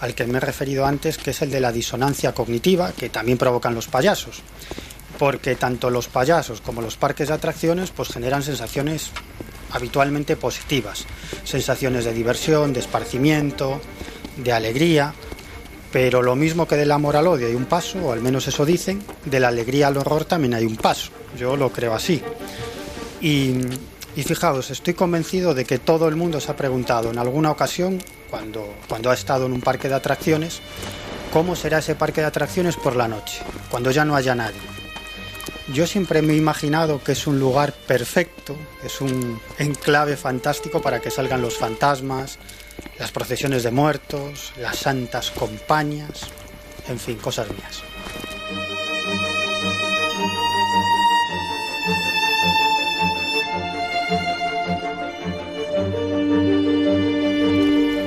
al que me he referido antes, que es el de la disonancia cognitiva, que también provocan los payasos. Porque tanto los payasos como los parques de atracciones pues generan sensaciones habitualmente positivas, sensaciones de diversión, de esparcimiento, de alegría, pero lo mismo que del amor al odio hay un paso, o al menos eso dicen, de la alegría al horror también hay un paso, yo lo creo así. Y, y fijaos, estoy convencido de que todo el mundo se ha preguntado en alguna ocasión, cuando, cuando ha estado en un parque de atracciones, cómo será ese parque de atracciones por la noche, cuando ya no haya nadie. Yo siempre me he imaginado que es un lugar perfecto, es un enclave fantástico para que salgan los fantasmas, las procesiones de muertos, las santas compañías, en fin, cosas mías.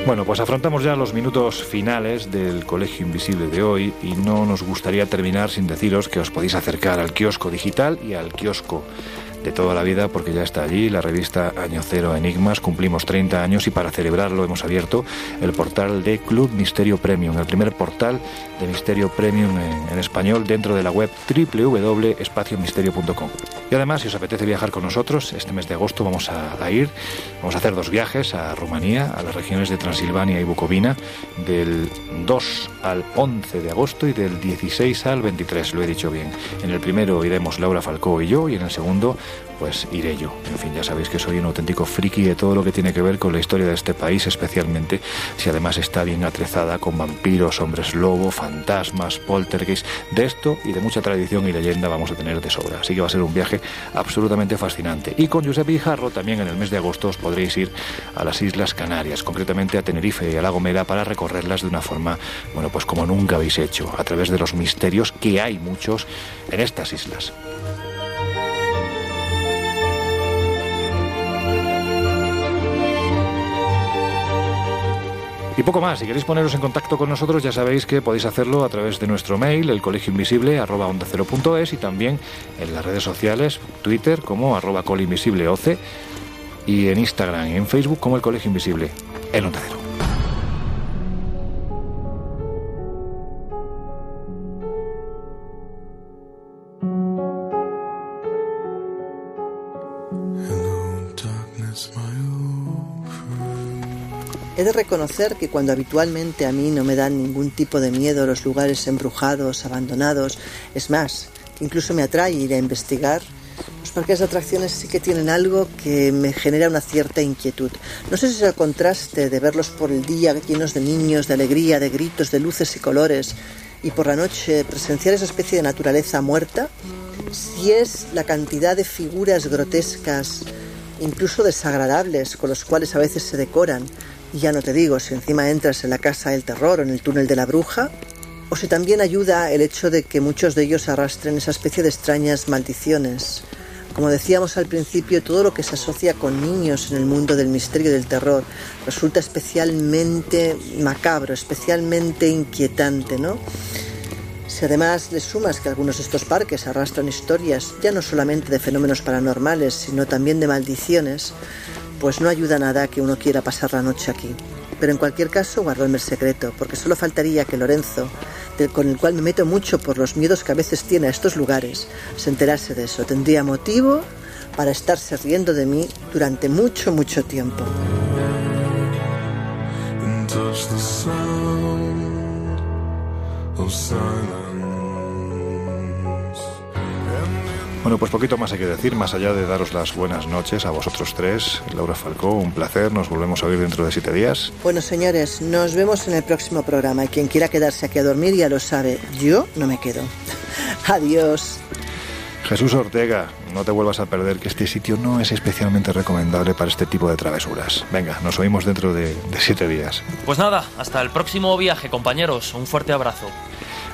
Bueno, pues afrontamos ya los minutos finales del Colegio Invisible de hoy y no nos gustaría terminar sin deciros que os podéis acercar al kiosco digital y al kiosco de toda la vida porque ya está allí la revista Año Cero Enigmas. Cumplimos 30 años y para celebrarlo hemos abierto el portal de Club Misterio Premium, el primer portal de Misterio Premium en, español dentro de la web www.espaciomisterio.com. Y además, si os apetece viajar con nosotros, este mes de agosto vamos a, a ir, vamos a hacer dos viajes a Rumanía, a las regiones de Transilvania y Bucovina, del 2 al 11 de agosto y del 16 al 23, lo he dicho bien. En el primero iremos Laura Falcó y yo, y en el segundo pues iré yo. En fin, ya sabéis que soy un auténtico friki de todo lo que tiene que ver con la historia de este país, especialmente si además está bien atrezada con vampiros, hombres lobo, fantasmas, poltergeist. De esto y de mucha tradición y leyenda vamos a tener de sobra. Así que va a ser un viaje absolutamente fascinante. Y con Josep Guijarro también en el mes de agosto os podréis ir a las Islas Canarias, concretamente a Tenerife y a La Gomera para recorrerlas de una forma, bueno, pues como nunca habéis hecho, a través de los misterios que hay muchos en estas islas. Y poco más, si queréis poneros en contacto con nosotros ya sabéis que podéis hacerlo a través de nuestro mail, el colegio invisible arroba onda cero punto es, y también en las redes sociales, Twitter como arroba colinvisibleoc y en Instagram y en Facebook como el colegio invisible, el onda cero. He de reconocer que cuando habitualmente a mí no me dan ningún tipo de miedo los lugares embrujados, abandonados, es más, incluso me atrae ir a investigar, los parques de atracciones sí que tienen algo que me genera una cierta inquietud. No sé si es el contraste de verlos por el día llenos de niños, de alegría, de gritos, de luces y colores, y por la noche presenciar esa especie de naturaleza muerta, si es la cantidad de figuras grotescas, incluso desagradables, con los cuales a veces se decoran, ya no te digo si encima entras en la casa del terror o en el túnel de la bruja, o si también ayuda el hecho de que muchos de ellos arrastren esa especie de extrañas maldiciones. Como decíamos al principio, todo lo que se asocia con niños en el mundo del misterio y del terror resulta especialmente macabro, especialmente inquietante, ¿no? Si además le sumas que algunos de estos parques arrastran historias ya no solamente de fenómenos paranormales, sino también de maldiciones, pues no ayuda nada que uno quiera pasar la noche aquí. Pero en cualquier caso, guardóme el secreto, porque solo faltaría que Lorenzo, con el cual me meto mucho por los miedos que a veces tiene a estos lugares, se enterase de eso. Tendría motivo para estarse riendo de mí durante mucho, mucho tiempo. Bueno, pues poquito más hay que decir, más allá de daros las buenas noches a vosotros tres. Laura Falcó, un placer, nos volvemos a oír dentro de siete días. Bueno, señores, nos vemos en el próximo programa y quien quiera quedarse aquí a dormir ya lo sabe. Yo no me quedo. Adiós. Jesús Ortega, no te vuelvas a perder que este sitio no es especialmente recomendable para este tipo de travesuras. Venga, nos oímos dentro de, de siete días. Pues nada, hasta el próximo viaje, compañeros. Un fuerte abrazo.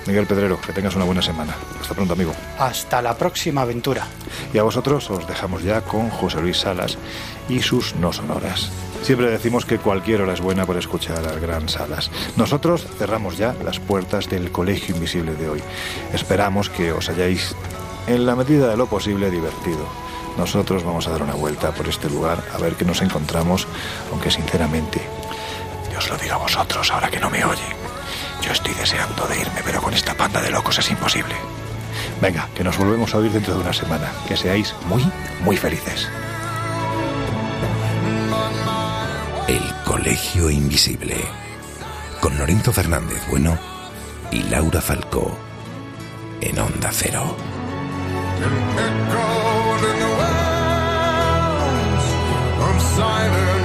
Miguel Pedrero, que tengas una buena semana. Hasta pronto, amigo. Hasta la próxima aventura. Y a vosotros os dejamos ya con José Luis Salas y sus no sonoras. Siempre decimos que cualquier hora es buena para escuchar al gran Salas. Nosotros cerramos ya las puertas del Colegio Invisible de hoy. Esperamos que os hayáis, en la medida de lo posible, divertido. Nosotros vamos a dar una vuelta por este lugar a ver qué nos encontramos, aunque sinceramente, Dios lo diga a vosotros ahora que no me oye. Yo estoy deseando de irme, pero con esta panda de locos es imposible. Venga, que nos volvemos a oír dentro de una semana. Que seáis muy, muy felices. El Colegio Invisible. Con Lorenzo Fernández Bueno y Laura Falcó. En Onda Cero. Silence,